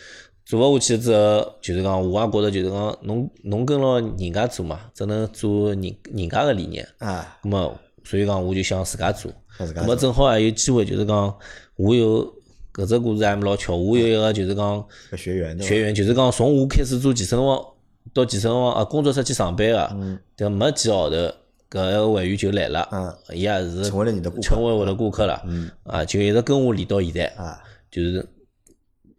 做勿下去之后，就是讲我也觉着就是讲侬侬跟牢人家做嘛，只能做人人家个理念。啊，咁么，所以讲我就想自家做。咁么正好也有机会，就是讲我有搿只故事还老巧，我有一个就是讲学员学员，就是讲从我开始做健身房到健身房啊工作室去上班个，但没几个号头，搿个会员就来了，嗯伊也是成为了你的顾客成为我的顾客了，啊，就一直跟我练到现在，啊，就是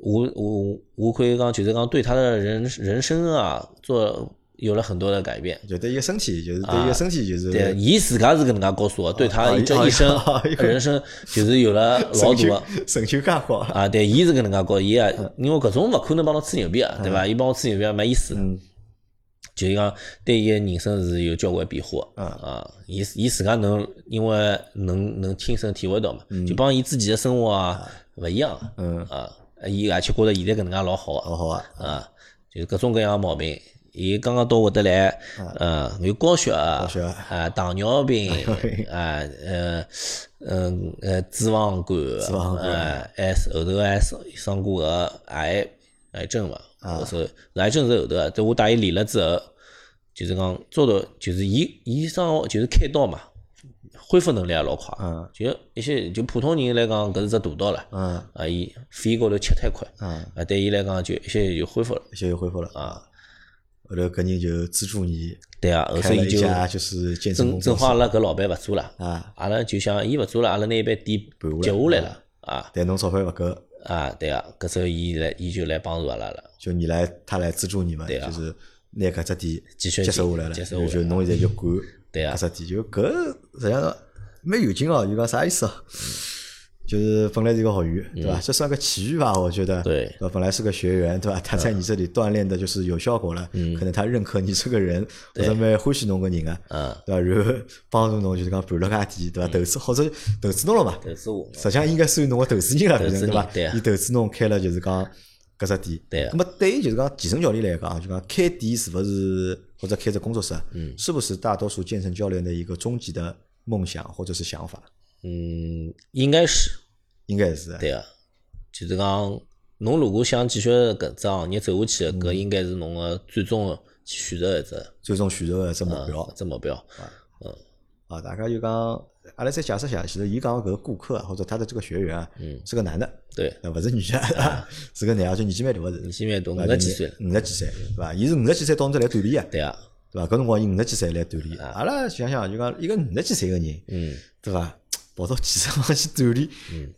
我我我可以讲，就是讲对他的人人生啊做有了很多的改变。就对一个身体，就是对一个身体，就是啊对，伊自家是搿能介告诉我，对他啊这一生人生就是有了老成就大个成就感好。啊，对，伊是搿能介讲，伊啊因为搿种勿可能帮侬吹牛逼啊，对伐？伊帮我吹牛逼也没意思。嗯就是讲对伊个人生是有交关变化嗯啊，伊伊自家能因为能能亲身体会到嘛，就帮伊自己的生活啊勿一样嗯，啊，伊而且觉着现在搿能介老好老好好啊，啊，就是各种各样的毛病。伊刚刚到我得来，嗯，有高血压高血压啊，糖尿病啊，呃，嗯呃，脂肪肝，脂肪肝呃，还是后头还生生过个癌癌症嘛，啊是癌症是后头个，在我带伊练了之后，就是讲做到，就是伊伊生就是开刀嘛，恢复能力也老快，嗯就一些就普通人来讲，搿是只大刀了，嗯啊，伊肺高头切太快，嗯，啊，对伊来讲就一些就恢复了。一些就恢复了啊。后头搿人就资助你对啊，后头伊就就是健正正好阿拉搿老板勿做了，啊，阿拉就想伊勿做了，阿拉拿一爿店盘下来接下来了啊但侬钞票勿够，啊，对啊，搿时候伊来伊就来帮助阿拉了，就你来，他来资助你嘛，对啊就是拿搿只店继续接手下来了，来就侬现在就管对啊搿只店，就搿实际上蛮有劲哦，就讲啥意思啊？就是本来是一个学员，对吧？这算个奇遇吧，我觉得。嗯对吧？本来是个学员，对吧？他在你这里锻炼的就是有效果了，可能他认可你这个人，或者蛮欢喜侬个人啊，嗯，对吧？然后帮助侬就是讲盘了家店，对吧？投资或者投资侬了嘛，投资我，实际上应该算侬个投资人了，对吧？对啊伊投资侬开了就是讲搿只店。对啊那么对于就是讲健身教练来讲，就讲开店是勿是或者开只工作室，嗯，是不是大多数健身教练的一个终极的梦想或者是想法？嗯，应该是应该是。对啊，就是讲侬如果想继续搿只行业走下去，搿应该是侬个最终的选择一只最终选择一只目啊标一只目标，嗯啊！大家就讲，阿拉再解释一下，其实伊讲搿个顾客啊或者他的这个学员啊，嗯。是个男的，对，那，勿是女的，是个男的，而且年纪蛮大个是，年纪蛮大，五十几岁，五十几岁，对伐？伊是五十几岁到侬这来锻炼啊，对啊，对伐？搿辰光伊五十几岁来锻炼，阿拉想想就讲一个五十几岁个人，嗯，对伐？跑到健身房去锻炼，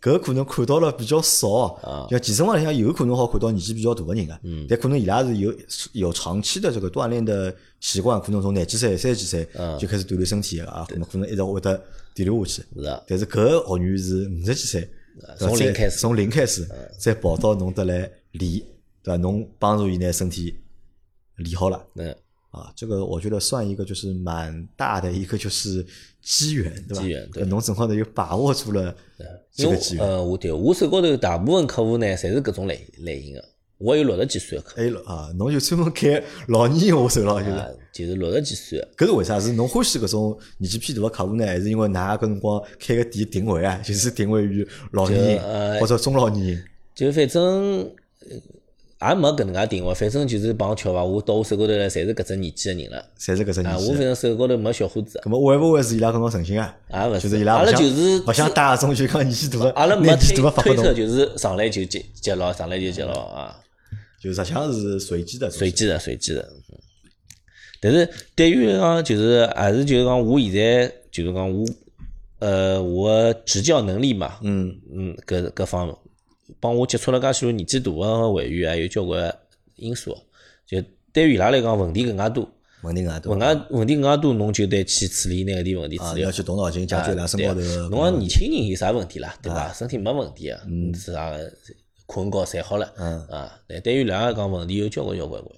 搿可能看到了比较少。啊。像健身房里向有可能好看到年纪比较大个人个，但可能伊拉是有有长期的这个锻炼的习惯，可能从廿几岁、三十几岁就开始锻炼身体个啊，可能可能一直会得锻炼下去。但是搿个学员是五十几岁，从零开始。从零开始，再跑到侬得来练，对伐？侬帮助伊拿身体练好了。嗯，啊，这个我觉得算一个就是蛮大的一个就是机缘，对吧？机缘对搿侬正好呢又把握住了这个机缘。呃，我对我手高头大部分客户呢，侪是搿种类类型的，我有六十几岁的客哎了啊，侬就专门开老年用户手了，就是。，就是六十几岁个，搿是为啥？是侬欢喜搿种年纪偏大的客户呢，还是因为㑚搿辰光开个店定位啊，就是定位于老年人或者中老年人？就反正呃也没搿能介定位，反正就是碰巧伐，我到我手高头来，侪是搿只年纪个人了。侪是搿只啊，年纪的。我反正手高头没小伙子，咁么会勿会是伊拉搿种诚心啊？啊勿就是伊拉阿拉就是勿想带搿种就讲年纪大个，阿拉没推推测，，就是上来就接接牢，上来就接牢啊，就实际上是随机的。随机的，随机的。嗯但是对于讲，就是还是就是讲，我现在就是讲我呃我的执教能力嘛，嗯，嗯，搿搿方面帮我接触了介许多年纪大个会员，还有交关因素。就对于伊拉来讲，问题更加多，问题更多问啊？问题更加多，侬就得去处理那个点问题要。去动脑筋解决伊拉身高头侬讲年轻人有啥问题啦，对伐？身体没问题啊，是啥困觉睡好了，嗯啊，但对于伊拉来讲，问题有交关交关关。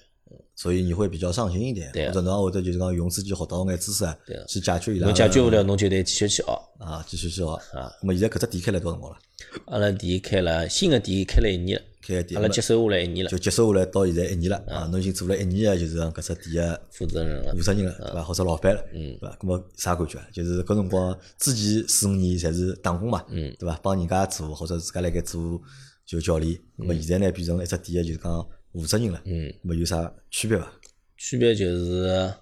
所以你会比较上心一点，或者侬会得就是讲用自己学到眼知识去解决伊拉侬解决勿了，侬就得继续去学。啊，继续去学。啊，那么现在搿只店开了多少辰光了？阿拉店开了新个店开了一年了，开个店，阿拉接手下来一年了，就接手下来到现在一年了啊，侬已经做了一年个，就是讲搿只店个负责人了负。责人了，对伐？或者老板了，嗯对伐？咁么啥感觉啊？就是搿辰光之前四五年侪是打工嘛，嗯对伐？帮人家做或者自家辣盖做就教练，咁么现在呢变成一只店个就是讲负责人了，嗯，咁么有啥区别伐？区别就是，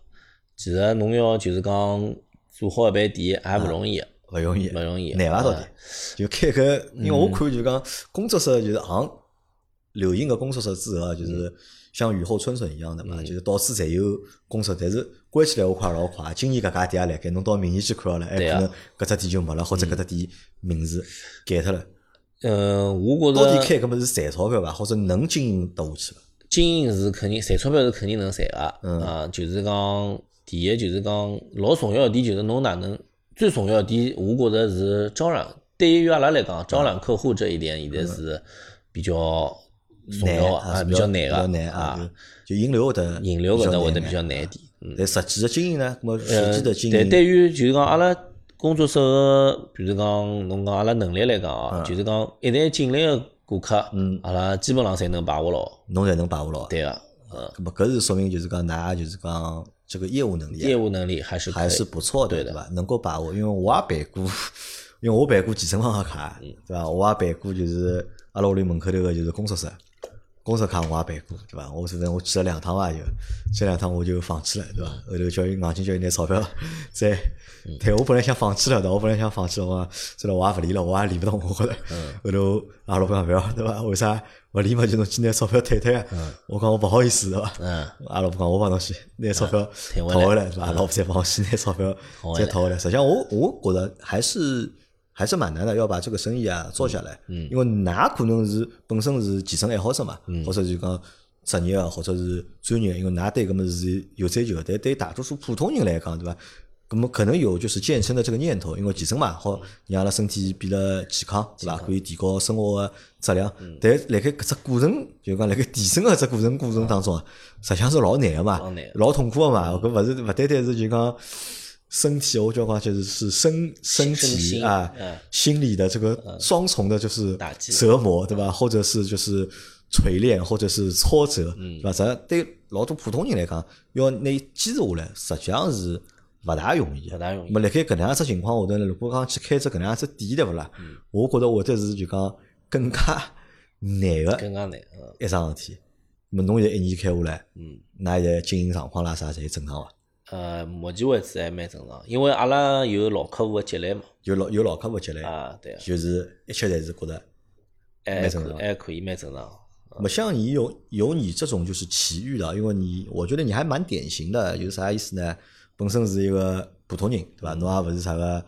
其实侬要就是讲做好一爿店还勿容易，勿容易，勿容易。难伐？到底啊就开个，因为我看就讲工作室就是行流行个工作室之后啊，就是像雨后春笋一样的嘛，就是到处侪有工作，但是关起来我快老快，今年搿家店也辣盖，侬到明年去看好了，哎，对啊可能搿只店就没了，或者搿只店名字改脱了。嗯，我觉到底着开搿么是赚钞票伐？或者能经营得下去伐？经营是肯定赚钞票是肯定能赚个，嗯啊，就是讲第一就是讲老重要一点就是侬哪能最重要一点，我觉着是招揽。对于阿拉来讲，招揽客户这一点现在是比较重要的啊，啊，比较难比较难个啊，就引流会得引流搿搭会得比较难一点。嗯，但实际的经营呢，那么实呃际的经营，但对于就是讲阿拉工作室个，比如讲侬讲阿拉能力来讲啊，就是讲一旦进来个顾客，嗯阿拉基本上侪能把握牢。侬才能把握牢。对个，嗯，那么搿是说明就是讲，㑚就是讲这个业务能力啊业务能力还是还是不错的，对的？能够把握，因为我也办过，[laughs] 因为我办过健身房个卡，嗯对伐？我也办过，就是阿拉屋里门口头个就是工作室，工作室卡我也办过，对伐？我反正我去了两趟伐，就去两趟我就放弃了，对伐？后头叫伊硬劲叫伊拿钞票 [laughs] 再嗯退，我本来想放弃了的，我本来想放弃了，我讲算了，我也勿理了，我也理勿动，[laughs] 我觉着。嗯后头阿拉老板讲勿要，对伐？为啥勿理嘛？就侬去拿钞票退退啊？我讲我勿好意思，对伐？嗯，阿拉讲我帮侬去拿钞票退回来讨回来，是吧？老婆再帮我去拿钞票再退回来。实际上我我觉得还是还是蛮难的，要把这个生意啊做下来。嗯，因为㑚可能是本身是健身爱好者嘛，或者就讲职业啊，或者是专业，因为㑚对搿么是有追求的。但对大多数普通人来讲，对伐？咁么可能有就是健身的这个念头，因为健身嘛，好让阿拉身体变得健康，对伐？可以提高生活的质量。但辣盖搿只过程，就讲辣盖提升个只过程过程当中啊，实际上是老难个嘛老难，老痛苦个嘛。搿勿是勿单单是就讲身体，我就讲就是是身身体身啊嗯，心理的这个双重的，就是折磨，对吧？或者是就是锤炼，或者是挫折，对吧？这对老多普通人来讲，要拿伊坚持下来，实际上是勿大容易的。勿大容易那么辣盖搿能样子情况下头呢，如果讲去开只搿能样子店，对勿啦？我觉着会得是就讲更加 [laughs] 难个更加难。嗯一桩事体。那么侬现在一年开下来，嗯，那现在经营状况啦啥侪正常伐？呃，目前为止还蛮正常，因为阿拉有老客户的积累嘛。有老有老客户积累，啊，对啊，就是一切侪是觉得。还蛮正常可还可以，蛮正常。那么像你有有你这种就是奇遇的，因为你我觉得你还蛮典型的，就是啥意思呢？本身是一个普通人，对吧？侬也勿是啥个，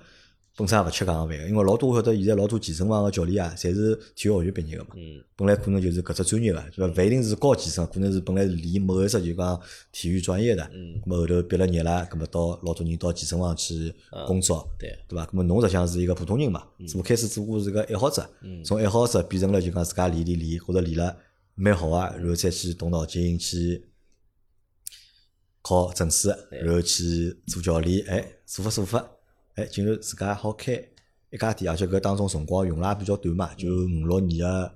本身也勿吃港饭个，因为老多我晓得现在老多健身房个教练啊，侪是体育学院毕业个嘛。嗯，本来可能就是搿只专业个，对伐？勿一定是高健身，可能是本来是练某一只就讲体育专业的。嗯。咁么后头毕了业了，咾么到老多人到健身房去工作。对，对伐？咾么侬实际上是一个普通人嘛，只不过开始只不过是个爱好者，从爱好者变成了就讲自家练练练，或者练了蛮好啊，然后再去动脑筋去考证书，然后去做教练，哎，做法做法，哎，竟然自家好开一家店，而且搿当中辰光用了也比较短嘛，就五六年个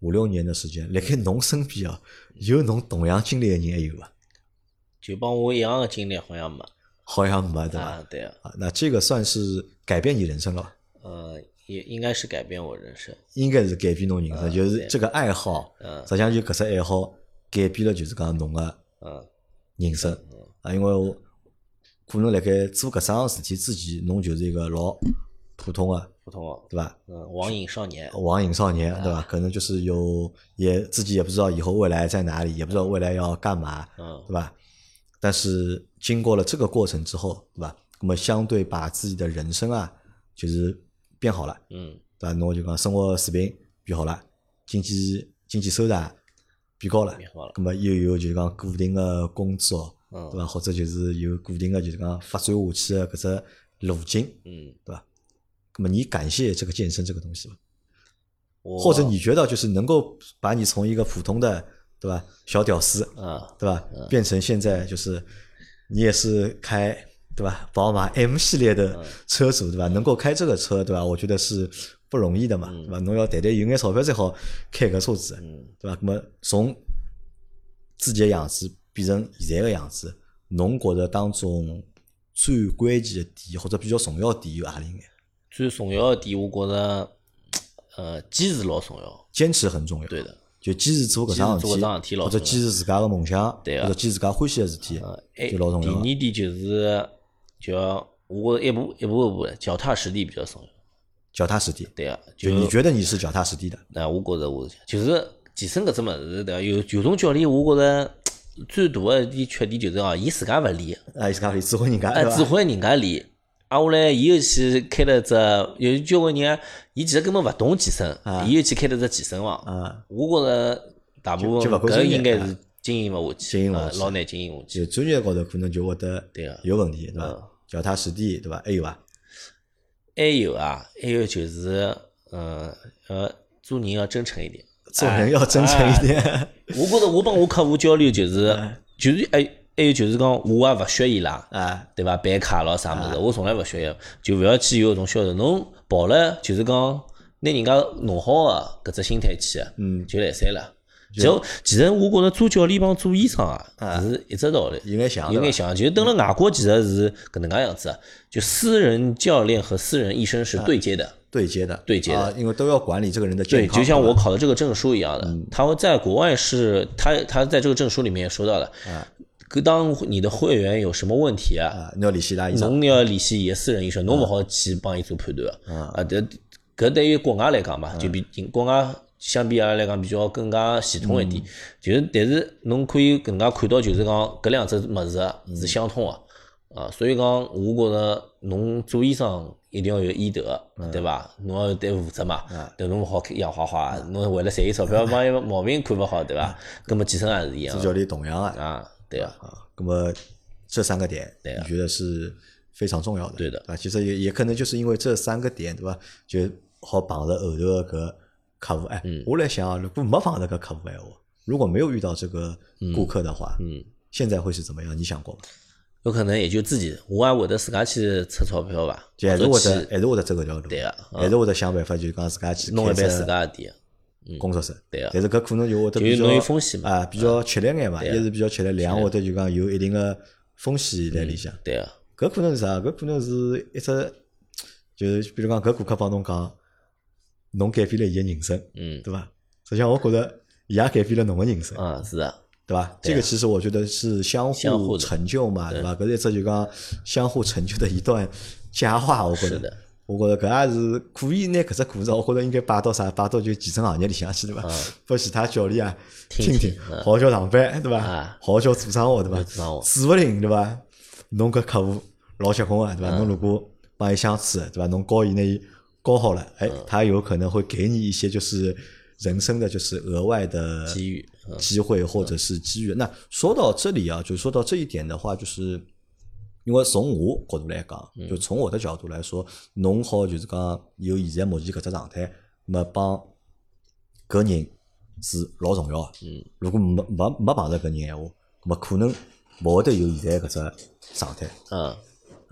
五六年的时间。辣盖侬身边哦，有侬同样经历个人还有伐？就帮我一样的经历好像没。好像没对伐？啊，对啊，啊，那这个算是改变你人生了吧。呃，也应该是改变我人生。应该是改变侬人生，就是这个爱好，嗯实际上就搿只爱好改变了，就是讲侬个嗯人生啊，因为我可能辣盖做搿桩事体之前，侬就是一个老普通的，普通的，对伐？嗯，网瘾少年。网瘾少年，对吧？可能就是有也自己也不知道以后未来在哪里，也不知道未来要干嘛，嗯对吧？但是经过了这个过程之后，对吧？那么相对把自己的人生啊，就是变好了，嗯对伐？侬就讲生活水平变好了，经济经济收入啊变高了，变好了那么又有就是讲固定的工作，嗯对伐？或者就是有固定的就是讲发展下去的搿只路径，嗯，对伐？那么你感谢这个健身这个东西吗？或者你觉得就是能够把你从一个普通的对吧小屌丝，啊，对吧，变成现在就是你也是开对吧宝马 M 系列的车主对吧？能够开这个车对吧？我觉得是不容易的嘛，对吧？侬要谈谈有眼钞票才好开个车子，对吧？那么从自己的样子变成现在个样子，侬觉着当中最关键个点或者比较重要个点有何里眼？最重要个点，我觉着，呃，坚持老重要。坚持很重要。对的，就坚持做搿桩坚持做事体，或者坚持自家个梦想，对个或者坚持自家欢喜个事体，哎，就老重要。第二点就是，就要我觉着一步一步一步的，脚踏实地比较重要。脚踏实地。对个，就你觉得你是脚踏实地的？那我觉着我是就是健身搿只物事，对伐？有有种教练，我觉着最大个一点缺点就是哦，伊自家勿理，啊，伊自家可以指挥人家，哎，指挥人家理。啊，后来伊又去开了只，有交关人，伊其实根本勿懂健身，伊又去开了只健身房。啊，我觉着大部分搿应该是经营勿下去，经营勿下去啊老难经营下去。就专业高头可能就会得对个有问题，对伐嗯？脚踏实地，对伐？还有伐？还有啊，还有就是，嗯，呃，做人要真诚一点。做人要真诚一点。我觉着我帮我客户交流就是，就是还还有就是讲，我也勿学伊拉，啊，对伐？办卡咯啥物事，我从来勿学伊，就勿要去有搿种销售。侬跑了就是讲，拿人家弄好个搿只心态去，嗯，就来三了。就其实我觉着做教练帮做医生啊，是一只道理。有眼像，对伐？有眼像，就是等了外国其实是搿能介样子，就私人教练和私人医生是对接的。对接的，对接的啊，因为都要管理这个人的健对，康。就像我考的这个证书一样的，他会在国外是，他他在这个证书里面也说到了，可当你的会员有什么问题啊，啊，你要联系伊拉医生。侬要联系伊个私人医生，侬勿好去帮伊做判断啊。啊，搿搿对于国外来讲嘛，就比国外相比阿拉来讲比较更加系统一点。就是，但是侬可以更加看到，就是讲搿两只物事啊是相通个。啊，所以讲，我觉着侬做医生一定要有医德，对伐？侬要有对负责嘛，对侬勿好养花花，侬为了赚伊钞票，帮伊毛病看勿好，对伐？那么健身也是一样做教练同样啊，啊，对啊，啊，那么这三个点，你觉得是非常重要的，对的啊，其实也也可能就是因为这三个点，对伐？就好绑着后头的搿客户。哎，嗯我来想啊，如果没绑着搿客户闲话，如果没有遇到这个顾客的话，嗯，现在会是怎么样？你想过吗？有可能也就自己，我也会得自家去出钞票吧，就还是会得还是会得走搿条路，对啊还是会得想办法，就讲自家去弄一办自家的店，工作室，对个但是搿可能就会得比较有风险嘛啊，比较吃力眼嘛，一是比较吃力，两会得就讲有一定的风险在里向。对啊，搿可能是啥？搿可能是一只，就是比如讲搿顾客帮侬讲，侬改变了伊个人生，嗯对伐？实际上我觉着伊也改变了侬个人生，啊是啊，对伐？这个其实我觉得是相互成就嘛，对伐？搿是一只就讲相互成就的一段佳话，我觉得。我觉着搿也是可以拿搿只故事，我觉着应该摆到啥？摆到就健身行业里向去，对伐？拨其他教练啊听听听嗯，好叫上班，对伐好？好叫做生活，对伐？做生活指勿定，对伐？侬搿客户老结棍啊，对伐？侬如果帮伊相处，对伐？侬教伊拿伊教好了，哎，他有可能会给你一些就是人生的就是额外的机遇嗯机会或者是机遇。那说到这里啊，就说到这一点的话，就是因为从我角度来讲，就从我的角度来说，侬好就是讲有现在目前搿只状态，那么帮搿人是老重要个。嗯，如果没没没碰着搿人闲话，那么可能勿会得有现在搿只状态。嗯，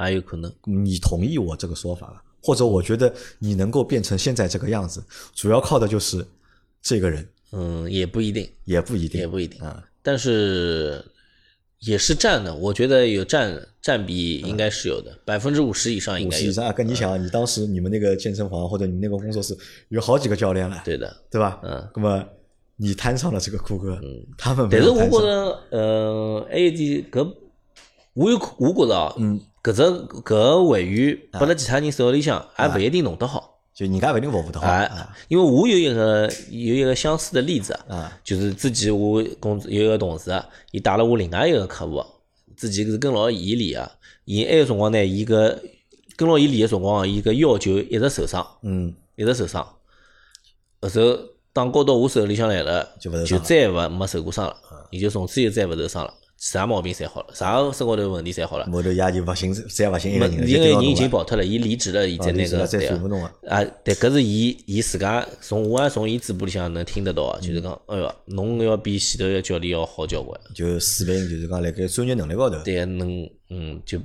也有可能，你同意我这个说法了？或者我觉得你能够变成现在这个样子，主要靠的就是这个人，嗯，也不一定，也不一定，也不一定啊。但是也是占的，我觉得有占占比应该是有的，百分之五十以上应该有。五十以上啊，跟你想，你当时你们那个健身房或者你那个工作室有好几个教练了，对的，对吧？嗯，那么你摊上了这个顾客，他们没但是我觉着，呃，还有一点搿，我有我觉着啊，嗯，搿只搿个会员拨辣其他人手里向，还勿一定弄得好。就人家勿一定服务得好哎啊，因为我有一个有一个相似的例子啊，就是之前我工有一个同事啊，伊带了我另外一个客户，之前是跟牢伊练啊，伊埃个辰光呢，伊个跟牢伊练个辰光，伊个腰就一直受伤，嗯，一直受伤，后头打高到我手里向来了，就再也勿没受过伤了，伊就从此再也勿受伤了，啥毛病侪好了，啥生活头问题侪好了。后头也就勿寻再勿寻一个人了，因为人已经跑脱了，伊离职了，伊啊在那个对啊。啊，对，搿是伊伊自家从我也从伊嘴巴里向能听得到啊，就是讲，哎哟，侬要比前头个教练要好交关，就水平就是讲辣盖专业能力高头，对，能嗯就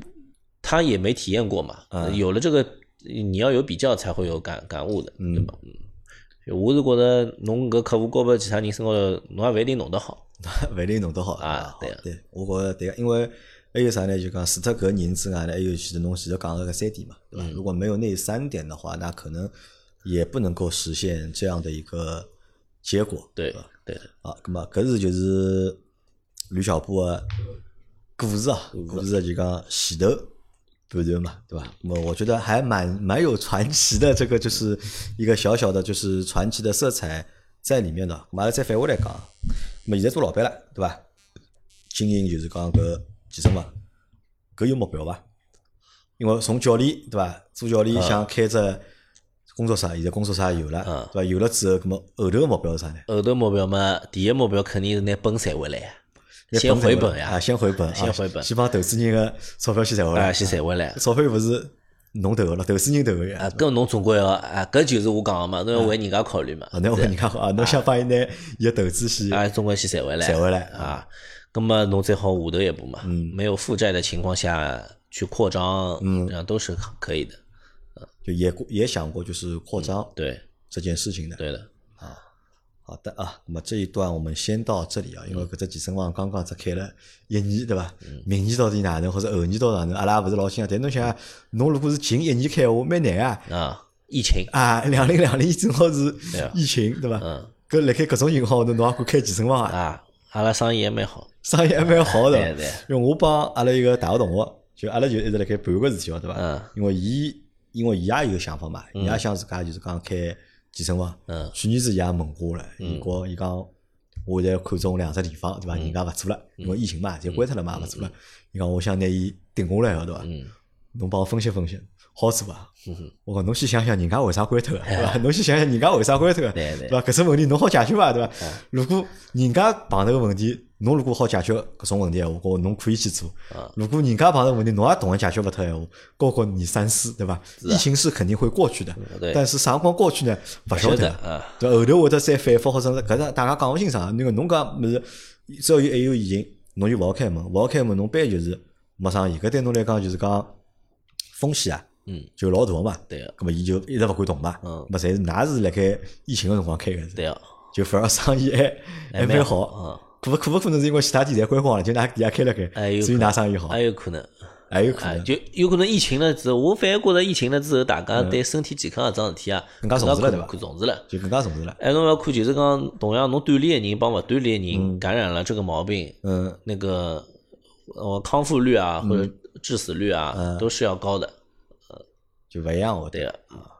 他也没体验过嘛，嗯有了这个你要有比较才会有感感悟的，对吧？嗯，我是觉着侬搿客户交拨其他人身高头，侬也勿一定弄得好。勿一定弄得好啊对对，我觉着对个，因为还有啥呢？就讲除脱搿人之外呢，还有其实侬前头讲个搿三点嘛，对嗯吧？如果没有那三点的话，那可能也不能够实现这样的一个结果。对对的，啊，咁么搿是就是吕小布个故事啊，故事就讲前头半段嘛，对吧？那么我觉得还蛮蛮有传奇的，这个就是一个小小的就是传奇的色彩在里面的。马上再反过来讲，咁么现在做老板了，对伐？经营就是讲搿健身房，搿有目标伐？因为从教练对伐，做教练想开只工作室，现在工作室也有了，嗯对伐？有了之后，搿么后头个目标是啥呢？后头目标嘛，第一目标肯定是拿本赚回来呀，先回本啊，呀，先回本，啊先回本先把投资人的钞票先赚回啊，来，先赚回来。钞票又勿是侬投个咯，投资人投个啊，呀。搿侬总归要啊，搿就是我讲个嘛，侬要为人家考虑嘛。啊，那为人家好啊，侬想帮伊拿伊个投资先啊，总归先赚回来，赚回来啊。咁么侬再好下头一步嘛，嗯没有负债的情况下去扩张，嗯，这样都是可可以的。就也也想过就是扩张对，这件事情的。对的，好的啊，那么这一段我们先到这里啊，因为搿只健身房刚刚只开了一年，对伐？明年到底哪能，或者后年到哪能，阿拉也勿是老清啊。但侬想，侬如果是近一年开话，蛮难啊。啊，疫情，啊，两零两零正好是疫情，对伐？嗯搿辣盖搿种情况下头，侬也敢开健身房啊？啊，阿拉生意也蛮好，生意还蛮好的。对对因为我帮阿拉一个大学同学，就阿拉就一直辣盖盘个事体哦，对伐？嗯因为伊，因为伊也有想法嘛，伊也想自家就是讲开健身房。嗯去年子伊也问过我了，伊讲伊讲，我现在看中两只地方，对伐？嗯人家勿做了，因为疫情嘛，就关脱了嘛，勿做了。伊讲我想拿伊定下来个，对伐？嗯侬帮我分析分析，好做伐？我讲侬先想想人家为啥关脱个，对伐？侬先想想人家为啥关脱个，对伐？搿只问题侬好解决伐？对伐？如果人家碰到个问题，侬如果好解决搿种问题闲话，我侬可以去做。如果人家碰到问题，侬也同样解决勿脱闲话，高高你三思，对伐？疫情是肯定会过去的，但是啥辰光过去呢？勿晓晓得。对，后头会得再反复，或者是搿个大家讲勿清爽。那个侬讲物事，只要有还有疫情，侬就勿好开门，勿好开门，侬班就是没生意。搿对侬来讲就是讲风险啊，嗯，就老大个嘛。对个，葛么伊就一直勿敢动嘛。嗯么侪是㑚是辣盖疫情个辰光开个，对个，就反而生意还还蛮好。嗯，可勿可勿可能是因为其他店侪关光了，就㑚店也开了还开，有所以㑚生意好，还有可能。啊，还有可能。就有可能疫情了之后，我反而觉着疫情了之后，大家对身体健康搿桩事体啊，更加重视了看对吧？看重视了。就更加重视了。哎，侬要看，就是讲，同样侬锻炼的人帮勿锻炼的人感染了这个毛病，嗯，那个呃康复率啊或者致死率啊嗯。都是要高的。就勿一样，我对个，啊，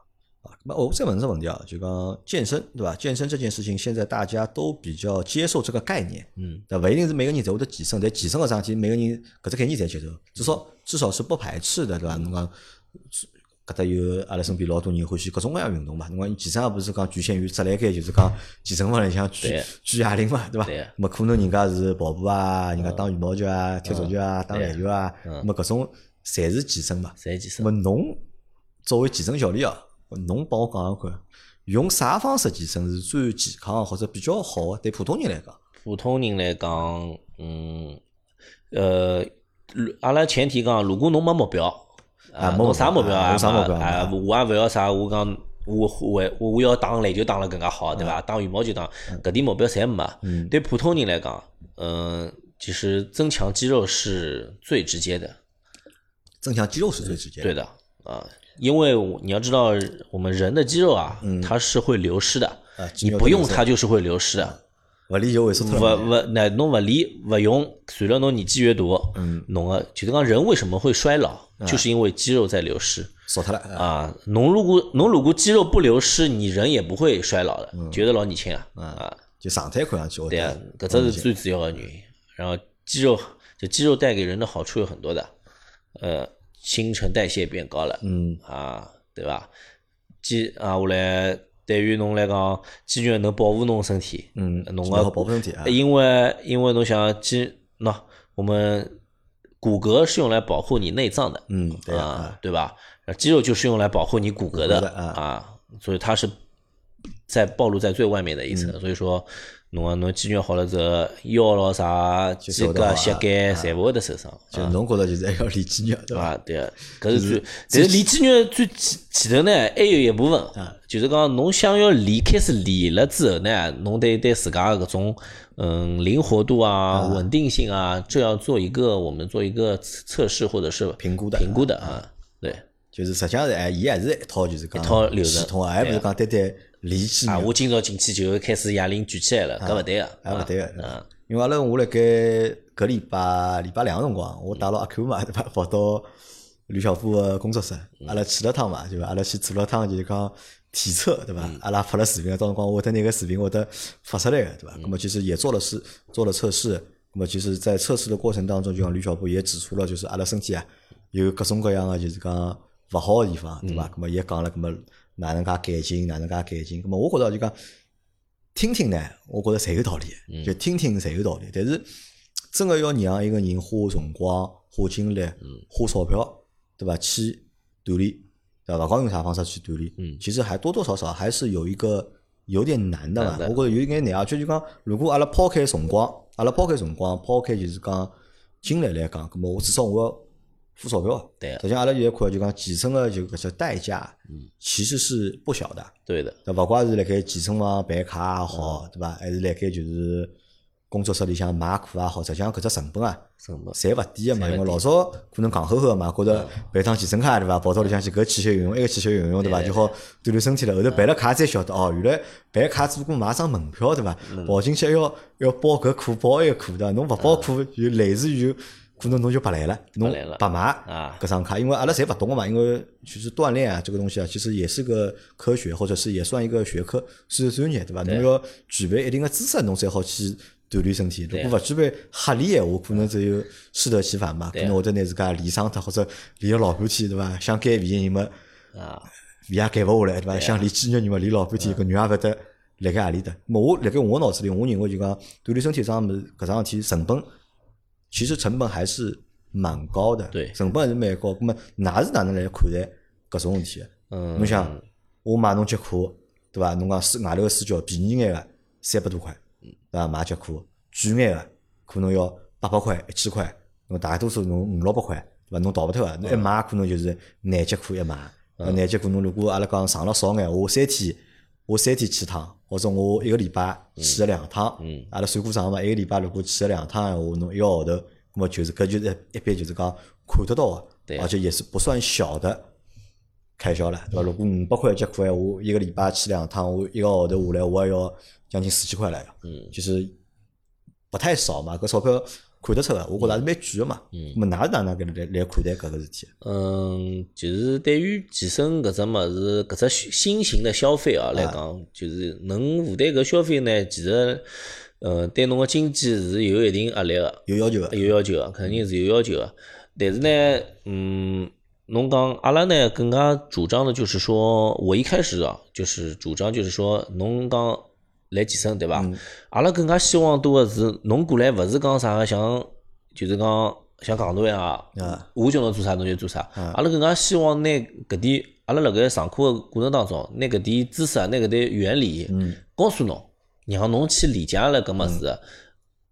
那我再问这问题啊，就讲健身对吧？健身这件事情，现在大家都比较接受这个概念，嗯，对吧？勿一定是每个人侪会得健身，但健身个桩事体，每个人搿只概念侪接受，至少至少是不排斥的，对伐？侬讲搿搭有阿拉身边老多人欢喜各种各样运动嘛，侬讲健身也勿是讲局限于只栏杆，就是讲健身房里向举举哑铃嘛，对伐？对那么可能人家是跑步啊，人家打羽毛球啊、踢足球啊、打篮球啊，那么搿种侪是健身嘛。侪健身那么侬作为健身教练啊，侬帮我讲讲看，用啥方式健身是最健康或者比较好的？对普通人来讲，普通人来讲，嗯，呃，阿拉前提讲，如果侬没目标，啊，啊没啥目标标啊啊？有啥目标啊啊？我也勿要啥，我讲我我我我要打篮球打了更加好，对伐？打羽毛球打，搿点目标侪没。嗯对普通人来讲，嗯，其实增强肌肉是最直接的。增强肌肉是最直接的。对的啊，因为你要知道，我们人的肌肉啊，它是会流失的你不用它就是会流失的。勿练就萎缩脱勿了嘛。勿，那侬勿练勿用，随着侬年纪越大，嗯，侬个就是讲人为什么会衰老，就是因为肌肉在流失少脱了啊。啊。侬如果侬如果肌肉不流失，你人也不会衰老的，觉得老年轻啊啊。就状态看上去，我对啊，搿这是最主要的原因。然后肌肉就肌肉带给人的好处有很多的，呃，新陈代谢变高了，嗯啊，对吧？肌啊，我来对于侬来讲，肌肉能保护侬身体，嗯，侬个保护身体啊。因为因为侬想肌，喏我们骨骼是用来保护你内脏的，嗯，对啊啊，对吧？肌肉就是用来保护你骨骼的啊，所以它是在暴露在最外面的一层，所以说侬啊侬肌肉好了之后，腰咯啥肩胛、膝盖侪勿会得受伤。就侬觉着就是还要练肌肉，对伐？啊，对个，搿是最，但是练肌肉最前前头呢，还有一部分，就是讲侬想要练，开始练了之后呢，侬得对自家搿种嗯灵活度啊、稳定性啊，这要做一个我们做一个测测试或者是评估的评估的啊，对。就是实际上是哎，伊还是一套就是讲一套流程系统，而不是讲单单练肌啊，肉，我今朝进去就开始哑铃举起来了，搿勿对个，搿勿对个。对啊伐因为阿拉我辣盖搿礼拜礼拜两个辰光，我带牢阿 Q 嘛，对伐？跑到吕小波个工作室，阿拉去了趟嘛，对伐？阿拉去做了趟就是讲体测，对伐？阿拉拍了视频，到辰光我会得那个视频会得发出来个，对伐？那么其实也做了试，做了测试。那么其实，在测试的过程当中，就像吕小波也指出了，就是阿拉身体啊有各种各样的就是讲勿好的地方，对伐？那么也讲了，那么哪能介改进，哪能介改进？那么我觉着就讲。听听呢，我觉着侪有道理，就听听侪有道理。但是真个要让一个人花辰光、花精力、花钞票，对伐？去锻炼，对伐？勿讲用啥方式去锻炼，其实还多多少少还是有一个有点难的嘛。我觉着有一眼难啊，就是讲，如果阿拉抛开辰光，阿拉抛开辰光，抛开就是讲精力来讲，咁么我至少我要付钞票。对实际上阿拉现在看就讲健身个就搿些代价，嗯其实是不小的。对的，那，勿怪是辣盖健身房办卡也好，对伐？还是辣盖就是工作室里向买课也好，实际上搿只成本啊，成本侪勿低个嘛。因为老早可能戆呵呵嘛，觉着办趟健身卡对伐？跑到里向去搿器械运用，埃个器械运用对伐？就好锻炼身体了。后头办了卡才晓得哦，原来办卡只不过买张门票对伐？跑进去还要要报搿课报埃个课对伐？侬勿报课就类似于可能侬就白来了，侬白买啊搿张卡，因为阿拉侪勿懂个嘛，因为其实锻炼啊这个东西啊，其实也是个科学，或者是也算一个学科，是专业对伐？侬要具备一定个知识，侬才好去锻炼身体。如果勿具备合理闲话，可能只有适得其反嘛，可能会得拿自家练伤脱，或者练了老半天对伐？想减肥人嘛，啊，肥也减勿下来对伐？想练肌肉人嘛，练老半天，搿肉也勿得辣盖何里搭。咾我辣盖我脑子里，我认为就讲锻炼身体这桩物事，搿桩事体成本其实成本还是蛮高的，对成本还是蛮高。那么，㑚是哪能来看待搿种事体的？嗯侬想，我买侬节课，对伐？侬讲私外头个私教便宜眼个三百多块，对伐？买节课贵眼个可能要八百块、一千块，侬大多数侬五六百块，对伐？侬逃勿脱个，侬一买可能就是廿节课一买。呃廿节课侬如果阿拉讲上了少眼，我三天我三天去一趟，或者我一个礼拜去了两趟，阿拉算过账嘛，一个礼拜如果去了两趟闲话，侬一个号头，那么就是搿就是一笔就是讲看得到对个，而且也是不算小的开销了，对伐？如果五百块一节课闲话，一个礼拜去两趟，我一个号头下来，我还要将近四千块来呀，嗯，就是不太少嘛，搿钞票看得出个，我觉着还是蛮贵个嘛。嗯，么㑚是哪能搿来来看待搿个事体？嗯，就是对于健身搿只物事，搿只新型的消费啊来讲，就是能负担搿消费呢，其实，呃，对侬个经济是有一定压力个。有要求个，有要求个，肯定是有要求个。但是呢，嗯，侬讲阿拉呢更加主张的就是说，我一开始啊，就是主张就是说，侬讲来健身对伐？阿拉更加希望多个是侬过来，勿是讲啥个像，就是讲像戆大呀，啊我叫侬做啥侬就做啥。阿拉更加希望拿搿点，阿拉辣盖上课个过程当中，拿搿点知识啊，拿搿点原理，告诉侬，让侬去理解了搿物事。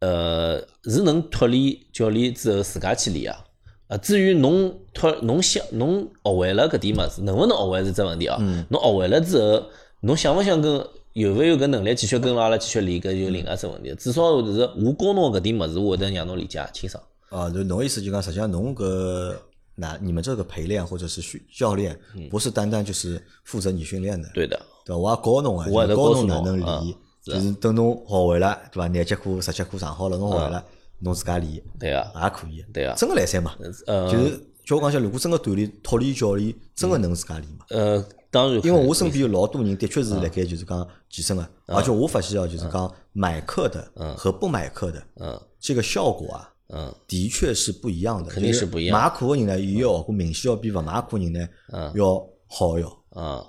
呃，是能脱离教练之后自家去练啊。啊，至于侬脱侬想侬学会了搿点物事，能勿能学会是只问题啊。侬学会了之后，侬想勿想跟有勿有搿能力继续跟牢阿拉继续练，搿就另外一只问题。至少是我教侬搿点物事，我会得让侬理解清爽。啊，就侬意思就讲，实际上侬搿那你们这个陪练或者是训教练，不是单单就是负责你训练的，对的，对伐？我也教侬啊，我也教侬哪能练，就是等侬学会了，对伐？廿节课、十节课上好了，侬学会了，侬自家练对啊，也可以，对啊。真个来三嘛，呃就是叫我讲下，如果真个锻炼脱离教练，真个能自家练吗？呃，当然，因为我身边有老多人的确是辣盖就是讲健身个，而且我发现啊，就是讲买课的和不买课的，嗯。这个效果啊，嗯。的确是不一样的，肯定是不一样。买课个人呢，伊个效果明显要比勿买课人呢嗯。要好要。啊，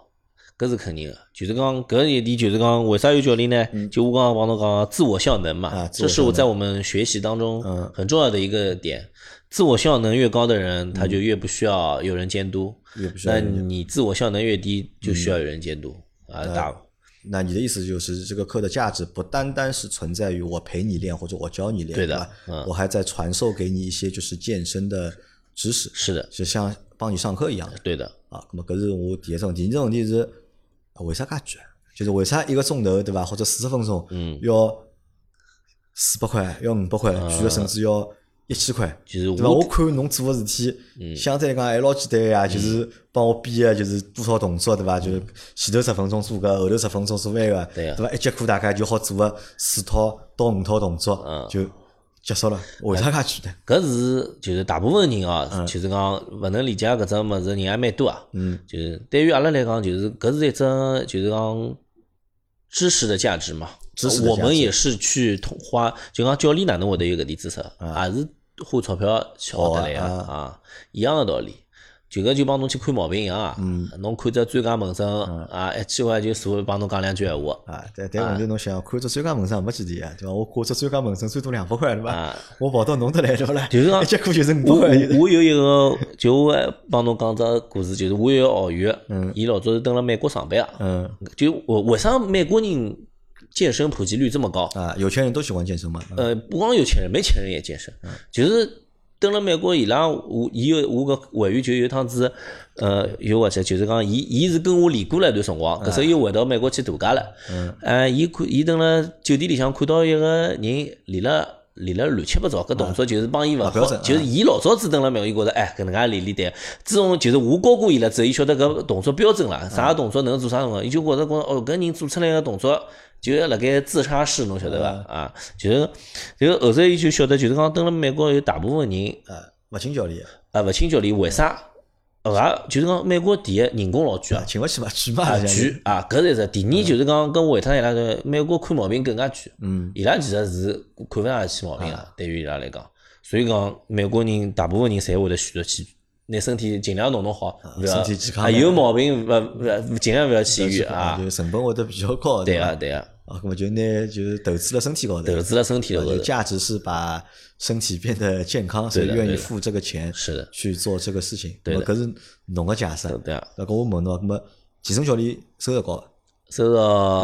搿是肯定个，就是讲搿一点，就是讲为啥有教练呢？就我刚刚帮侬讲自我效能嘛，这是我在我们学习当中嗯。很重要的一个点。自我效能越高的人，他就越不需要有人监督；越不需要那你自我效能越低，就需要有人监督啊，打那你的意思就是这个课的价值不单单是存在于我陪你练或者我教你练，对的？嗯。我还在传授给你一些就是健身的知识，是的，就像帮你上课一样的。对的，啊。那么搿是我第一只问题，第二只问题是啊为啥介贵啊？就是为啥一个钟头对伐，或者四十分钟，嗯。要四百块，要五百块，举个甚至要一千块。就是对伐？我我看侬做个事体，相对来讲还老简单呀，就是帮我编个就是多少动作，对伐？就是前头十分钟做个，后头十分钟做翻个，对伐？一节课大概就好做个四套到五套动作，就结束了。为啥介简单？搿是就是大部分人哦，就是讲勿能理解搿只物事人还蛮多啊。嗯，就是对于阿拉来讲，就是搿是一只就是讲知识的价值嘛。我们也是去通花，就讲教练哪能会得有搿点知识，也是花钞票晓得来个啊啊，一样的道理。就搿就帮侬去看毛病一样啊，侬看只专家门诊啊，一千块就坐帮侬讲两句闲话，啊，但但问题侬想，看只专家门诊没几钿啊，对伐？我挂只专家门诊最多两百块，对伐啊？我跑到侬这来，对勿啦？就是讲 [laughs] 一节课就是五百块。我我有一个，就我还帮侬讲只故事，就是我有个学员，伊老早是蹲辣美国上班啊，嗯就为为啥美国人健身普及率这么高？啊，有钱人都喜欢健身嘛。嗯呃，不光有钱人，没钱人也健身，就是登了美国伊拉，我伊有我个会员就有一趟子，呃，有或者就是讲，伊伊是跟我练过了一段辰光，搿时候又回到美国去度假了，嗯，呃，伊看伊蹲辣酒店里向看到一个人练了。练了乱七八糟，搿动作就是帮伊勿好就是伊老早子蹲辣美国，伊觉着哎搿能介练练对。自从就是我教过伊了之后，伊晓得搿动作标准了，啥动作能做啥动作，伊就觉着觉着哦搿人做出来个动作就是辣盖自杀式，侬晓得伐？啊，就是就是后头伊就晓得，就是讲蹲辣美国有大部分人啊，勿请教练啊勿请教练，为啥？啊，就是讲美国第一人工老贵啊啊，，请勿起嘛，贵嘛，贵啊，搿是一只。第二就是讲跟维特伊拉的美国看毛病更加贵，嗯，伊拉其实是看勿上去毛病啊，对于伊拉来讲，所以讲美国人大部分人侪会得选择去。拿身体尽量弄弄好，勿要身体健康啊，有毛病勿勿尽量勿要去医院啊，啊就。成本会得比较高，伐？对啊，对啊，啊，那么就拿就是投资了身体高头，投资了身体高头，价值是把身体变得健康，所以愿意付这个钱是的，去做这个事情。对的那么搿是侬个假设。对啊。那搿我问侬，那么健身教练收入高伐？收入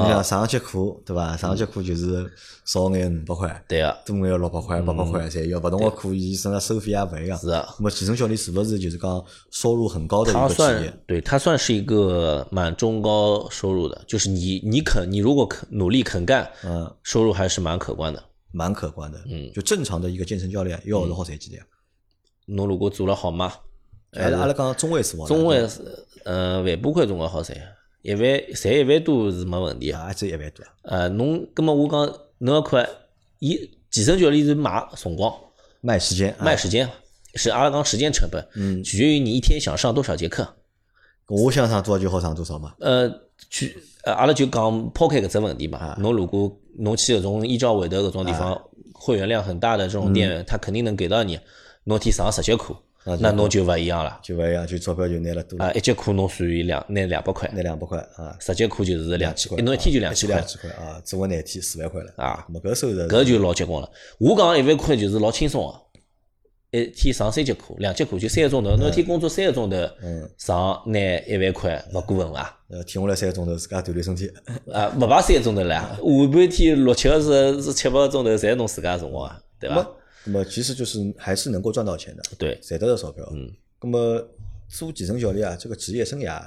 你想上一节课对伐？上一节课就是少眼五百块，对啊，多眼六百块、八百块侪要，勿同个课伊甚至收费也勿一样。是啊。那么健身教练是勿是就是讲收入很高的一个职他算业？对他算是一个蛮中高收入的，就是你你肯你如果肯努力肯干，嗯，收入还是蛮可观的。蛮可观的。嗯，就正常的一个健身教练一个号头好赚几钿啊？侬如果做了好嘛，阿拉阿拉讲中位数好了，中位是呃万把块总归好赚，一万赚一万多是没问题的。啊，只一万多啊。呃，侬葛么我讲侬要看，伊健身教练是卖辰光卖时间，啊卖时间，是阿拉讲时间成本，嗯取决于你一天想上多少节课。我想上多少就好上多少嘛。呃，去呃，阿拉就讲抛开搿只问题啊嘛。侬如果侬去搿种依照韦德搿种地方，会员量很大的这种嗯店，他肯定能给到你，侬天上十节课，啊那侬就勿一样了。就勿一样，就钞票就拿了多了，啊，一节课侬算于两拿两百块，拿两百块啊，十节课就是两千块，侬一天就两千块千两。千块啊，做个廿天四万块了啊。没搿收入搿就老结棍了。我讲一万块就是老轻松个，一天上三节课，两节课就三个钟头，侬一天工作三个钟头，嗯上拿一万块勿过分伐？呃，停下来三个钟头自家锻炼身体，[laughs] 啊，勿排三个钟头唻，下半天六七个是是七八个钟头，侪侬自家个辰光啊，对伐？那么其实就是还是能够赚到钱的，对，赚得到钞票。嗯，那么做健身教练啊，这个职业生涯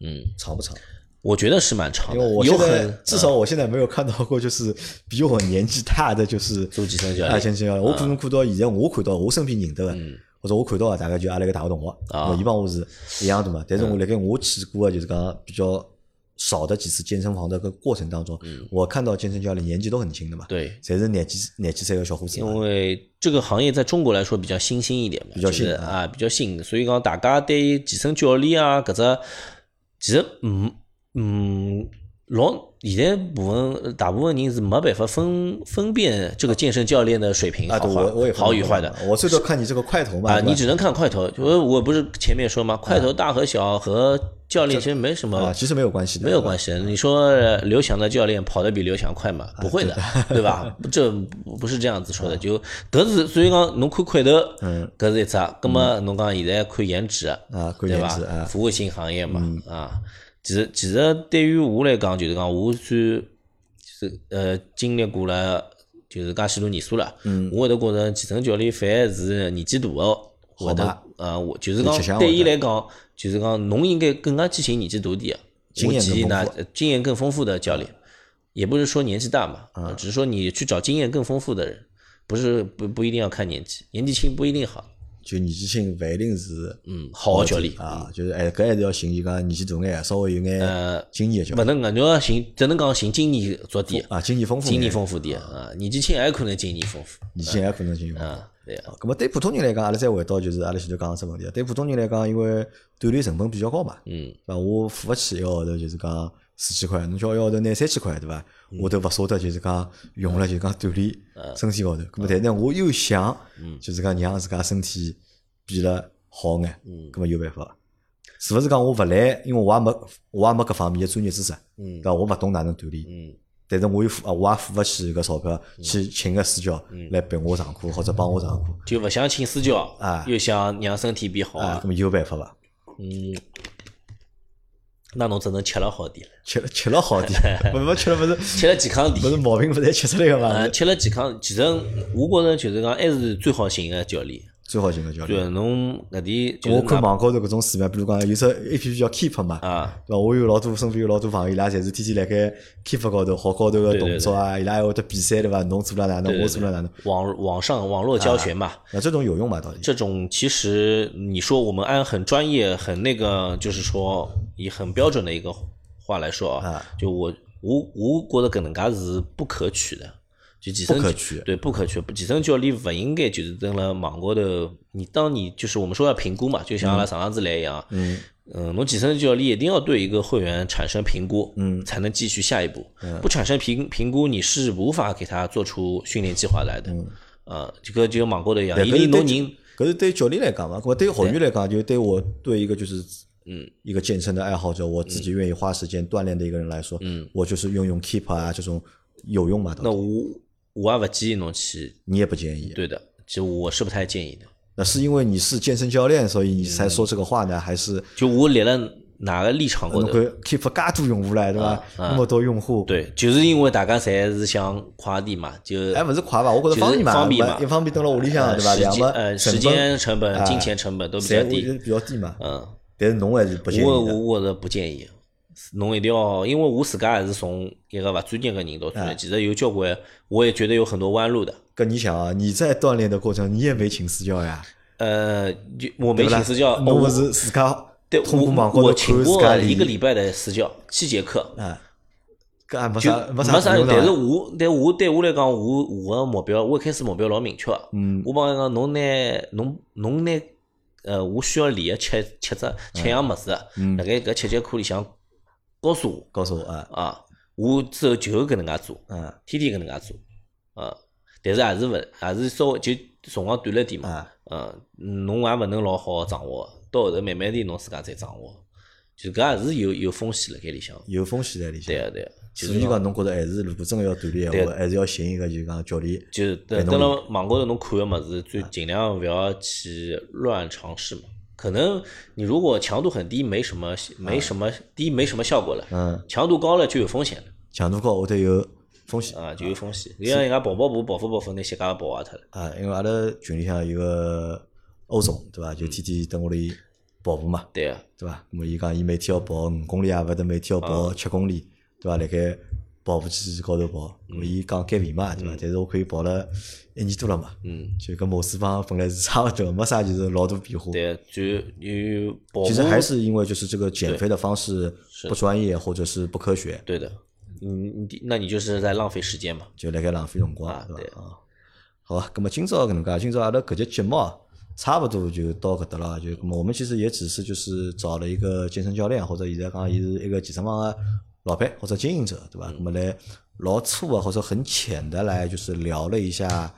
嗯，长不长？我觉得是蛮长因为我，有我现在很至少我现在没有看到过，就是比我年纪大的就是做健身教啊，练健身教练。我可能看到现在我看到我身边认得的，或者我看到啊大概就阿拉一个大学同学，啊。那伊帮我是一样的嘛。但是我辣盖我去过啊就是讲比较少的几次健身房的个过程当中，我看到健身教练年纪都很轻的嘛，对，侪是廿几廿几岁的小伙子因。为这个行业在中国来说比较新兴一点嘛，比较新就是啊，比较新，所以讲大家对健身教练啊搿只，其实嗯嗯，老现在部分大部分人是没办法分分辨这个健身教练的水平啊，对，好坏我我也好与坏的。我最多看你这个块头嘛，啊，你只能看块头，就是我不是前面说吗？块头大和小和教练其实没什么啊，其实没有关系的，没有关系。你说呃刘翔的教练跑得比刘翔快嘛？不会的，[laughs] 对吧？这不是这样子说的。就搿是所以讲，侬看块头，嗯，搿是一只。葛么侬讲现在看颜值，啊，看对吧颜值啊？，服务性行业嘛，啊，其实其实对于我来讲，就是讲我算就是呃经历过了，就是介许多年数了。嗯，我会得觉着健身教练反而是年纪大个，会得呃，我就是讲对伊来讲，就是讲侬应该更加去寻年纪大点个，我建议呢，经验更丰富的教练，也不是说年纪大嘛，只是说你去找经验更丰富的人，不是不不一定要看年纪，年纪轻不一定好。就年纪轻勿一定是嗯好个教练啊，就是哎搿还是要寻伊讲年纪大眼，稍微有眼经验教练。勿能个，侬要寻只能讲寻经验足点啊，经验丰富，经验丰富点啊，年纪轻还可能经验丰富，年纪轻还可能经验丰富。对啊。咁么对普通人来讲，阿拉再回到就是阿拉前头讲个只问题，对普通人来讲，因为锻炼成本比较高嘛，嗯，对伐？我付勿起一个号头就是讲四千块，侬叫一个号头拿三千块，对伐？我都勿舍得就是讲用了就是讲锻炼身体高头。咁么但呢，我又想就是讲让自家身体。变了好眼，嗯，咁么有办法？是勿是讲我勿来？因为我也没，我也没搿方面的专业知识，嗯，对伐？我勿懂哪能锻炼，嗯，但是我又付，我也付勿起搿钞票去请个私教来陪我上课或者帮我上课，就勿想请私教啊，又想让身体变好啊，咁么有办法伐？嗯，那侬只能吃了好点 [laughs] 了，吃了吃了好点，[laughs] 勿勿吃了勿是吃了健康点，勿是毛病勿侪吃出来个嘛？吃了健康，其实我觉着就是讲还是最好寻个教练。最好寻个教练。对，侬搿点，我看网高头搿种视频，比如讲有只 A P P 叫 Keep 嘛，啊，对伐？我有老多身边有老多朋友，伊拉侪是天天辣盖 Keep 高头学高头个动作啊，伊拉还会得比赛对伐？侬做了哪能，我做了哪能？网网上网络教学嘛，那这种有用吗？到底？这种其实你说我们按很专业、很那个，就是说以很标准的一个话来说啊，就我我我觉得搿能介是不可取的。就健身，对不可取。健身教练勿应该就是蹲了网高头。你当你就是我们说要评估嘛，就像阿拉上上次来一样。嗯嗯，侬健身教练一定要对一个会员产生评估，嗯，才能继续下一步。不产生评评估，你是无法给他做出训练计划来的。嗯啊，这个就网高头一样。一定侬人，搿是对教练来讲嘛，搿对学员来讲，就对我对一个就是嗯一个健身的爱好者，我自己愿意花时间锻炼的一个人来说，嗯，我就是用用 Keep 啊这种有用嘛？那我。我也不建议侬去，你也不建议。对的，其实我是不太建议的。那是因为你是健身教练，所以你才说这个话呢？还是就我立了哪个立场过的？Keep 加多用户来，对吧？那么多用户，对，就是因为大家侪是想快点嘛，就哎，勿是快吧？我觉得方便嘛，方便嘛，一方面蹲了屋里向，对吧？两个呃，时间成本、金钱成本都比较低，比较低嘛。嗯，但是侬还是不建议我我我是不建议。侬一定要，因为我自家也是从一个勿专业个人到专业，其实有交关，我也觉得有很多弯路的。跟你想啊，你在锻炼的过程，你也没请私教呀？呃，就我没请私教，我是自家对，我我请过一个礼拜的私教，七节课。啊，搿没啥没啥用但是我，但我对我来讲，我我个目标，我一开始目标老明确。嗯。我帮伊讲，侬拿侬侬拿呃，我需要练个七七只七样物事，辣盖搿七节课里向。告诉我，告诉我啊。啊！我之后就搿能介做，嗯，天天搿能介做，啊，但是还是勿，还是稍微就辰光短了点嘛，嗯，侬也勿能老好掌握，到后头慢慢点侬自家再掌握，就搿还是有有风险辣盖里向，有风险在里向，对啊对啊。所以讲，侬觉着还是如果真个要锻炼闲话，还是要寻一个就讲教练，就等等了网高头侬看个物事，最尽量勿要去乱尝试嘛。可能你如果强度很低，没什么，没什么低，没什么效果了。嗯，强度高了就有风险了。强度高，会得有风险啊，就有风险。你像人家跑跑步，跑步跑步，那膝盖跑坏脱了。啊，因为阿拉群里向有个欧总，对伐？就天天等屋里跑步嘛。对啊，对伐？那么伊讲，伊每天要跑五公里啊，勿得每天要跑七公里，对伐？辣盖跑步机高头跑，么伊讲减肥嘛，对伐？但是我可以跑了。一年多了嘛，嗯，就跟某四方本来是差勿多，没啥就是老多变化。对，就有。其实还是因为就是这个减肥的方式不专业或者是不科学。对的，嗯，你那你就是在浪费时间嘛，就辣盖浪费辰光，对吧？啊，好吧，那么今朝搿能介，今朝阿拉搿节节目啊差不多就到搿搭了，就我们其实也只是就是找了一个健身教练，或者现在讲伊是一个健身房的老板或者经营者，对吧？那么来老粗啊或者很浅的来就是聊了一下。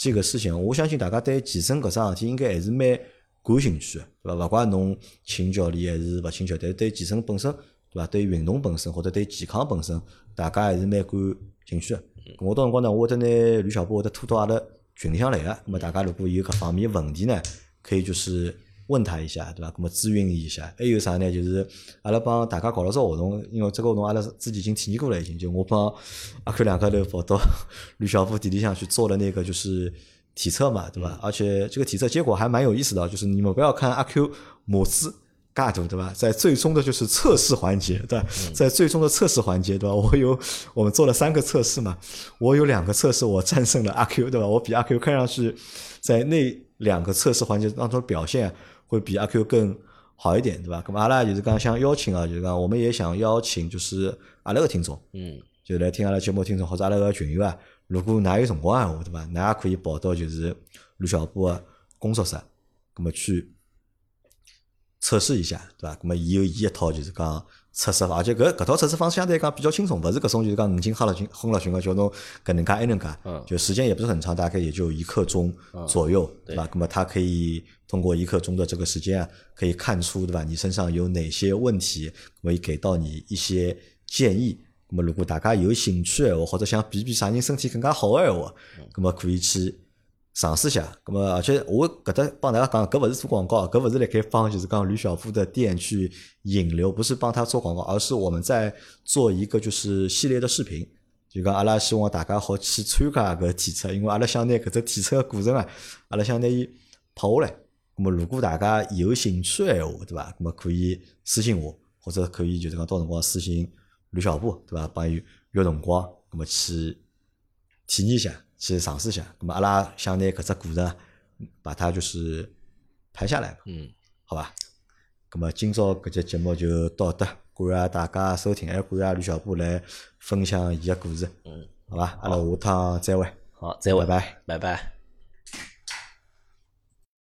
这个事情，我相信大家对健身搿桩事体应该还是蛮感兴趣的，对伐？勿怪侬请教练还是勿请教，但是对健身本身，对伐？对运动本身或者对健康本身，大家还是蛮感兴趣的。我到辰光呢，我会得拿吕小波会得拖到阿拉群里向来个，那么大家如果有搿方面问题呢，可以就是问他一下，对伐？那么咨询一下。还有啥呢？就是阿拉帮大家搞了只活动，因为这个活动阿拉自己已经体验过了，已经就我帮阿 Q 两个头跑到吕小布弟弟上去做了那个就是体测嘛，对吧？而且这个体测结果还蛮有意思的，就是你们不要看阿 Q 模子。大度对吧？在最终的就是测试环节，对吧？在最终的测试环节，对吧？我有我们做了三个测试嘛，我有两个测试我战胜了阿 Q，对吧？我比阿 Q 看上去在那两个测试环节当中表现会比阿 Q 更好一点，对吧？咁阿拉就是讲想邀请啊，就是讲我们也想邀请就是阿拉个听众，嗯，就来听阿拉节目听众或者阿拉个群友啊，如果㑚有辰光闲话，对吧？㑚也可以跑到就是吕小波个工作室，咁么去。测试一下，对伐？咁么伊有伊一套就是讲测试法，而且搿搿套测试方式相对来讲比较轻松，勿是搿种就是讲五斤哈了群轰了群个叫侬搿能介埃能介，就时间也不是很长，大概也就一刻钟左右，对吧？那么他可以通过一刻钟的这个时间啊，可以看出对吧？你身上有哪些问题，可以给到你一些建议。那么如果大家有兴趣诶话，或者想比比啥人身体更加好诶话，那么可以去。尝试下，咁么而且我搿搭帮大家讲，搿勿是做广告，搿勿是辣盖帮就是讲吕小夫的店去引流，不是帮他做广告，而是我们在做一个就是系列的视频，就讲阿拉希望大家好去参加搿体测，因为阿拉想拿搿只体测个过程啊，阿拉想拿伊拍下来。咁么如果大家有兴趣闲话，对伐？咁么可以私信我，或者可以就是讲到辰光私信吕小布，对伐？帮伊约辰光，咁么去体验一下。去尝试一下，那么阿拉想拿搿只故事把它就是拍下来，嗯，好吧。那么今朝搿节节目就到这，感谢大家收听，还感谢吕小波来分享伊个故事，嗯，好吧。阿拉下趟再会，好，再会，拜拜，拜拜。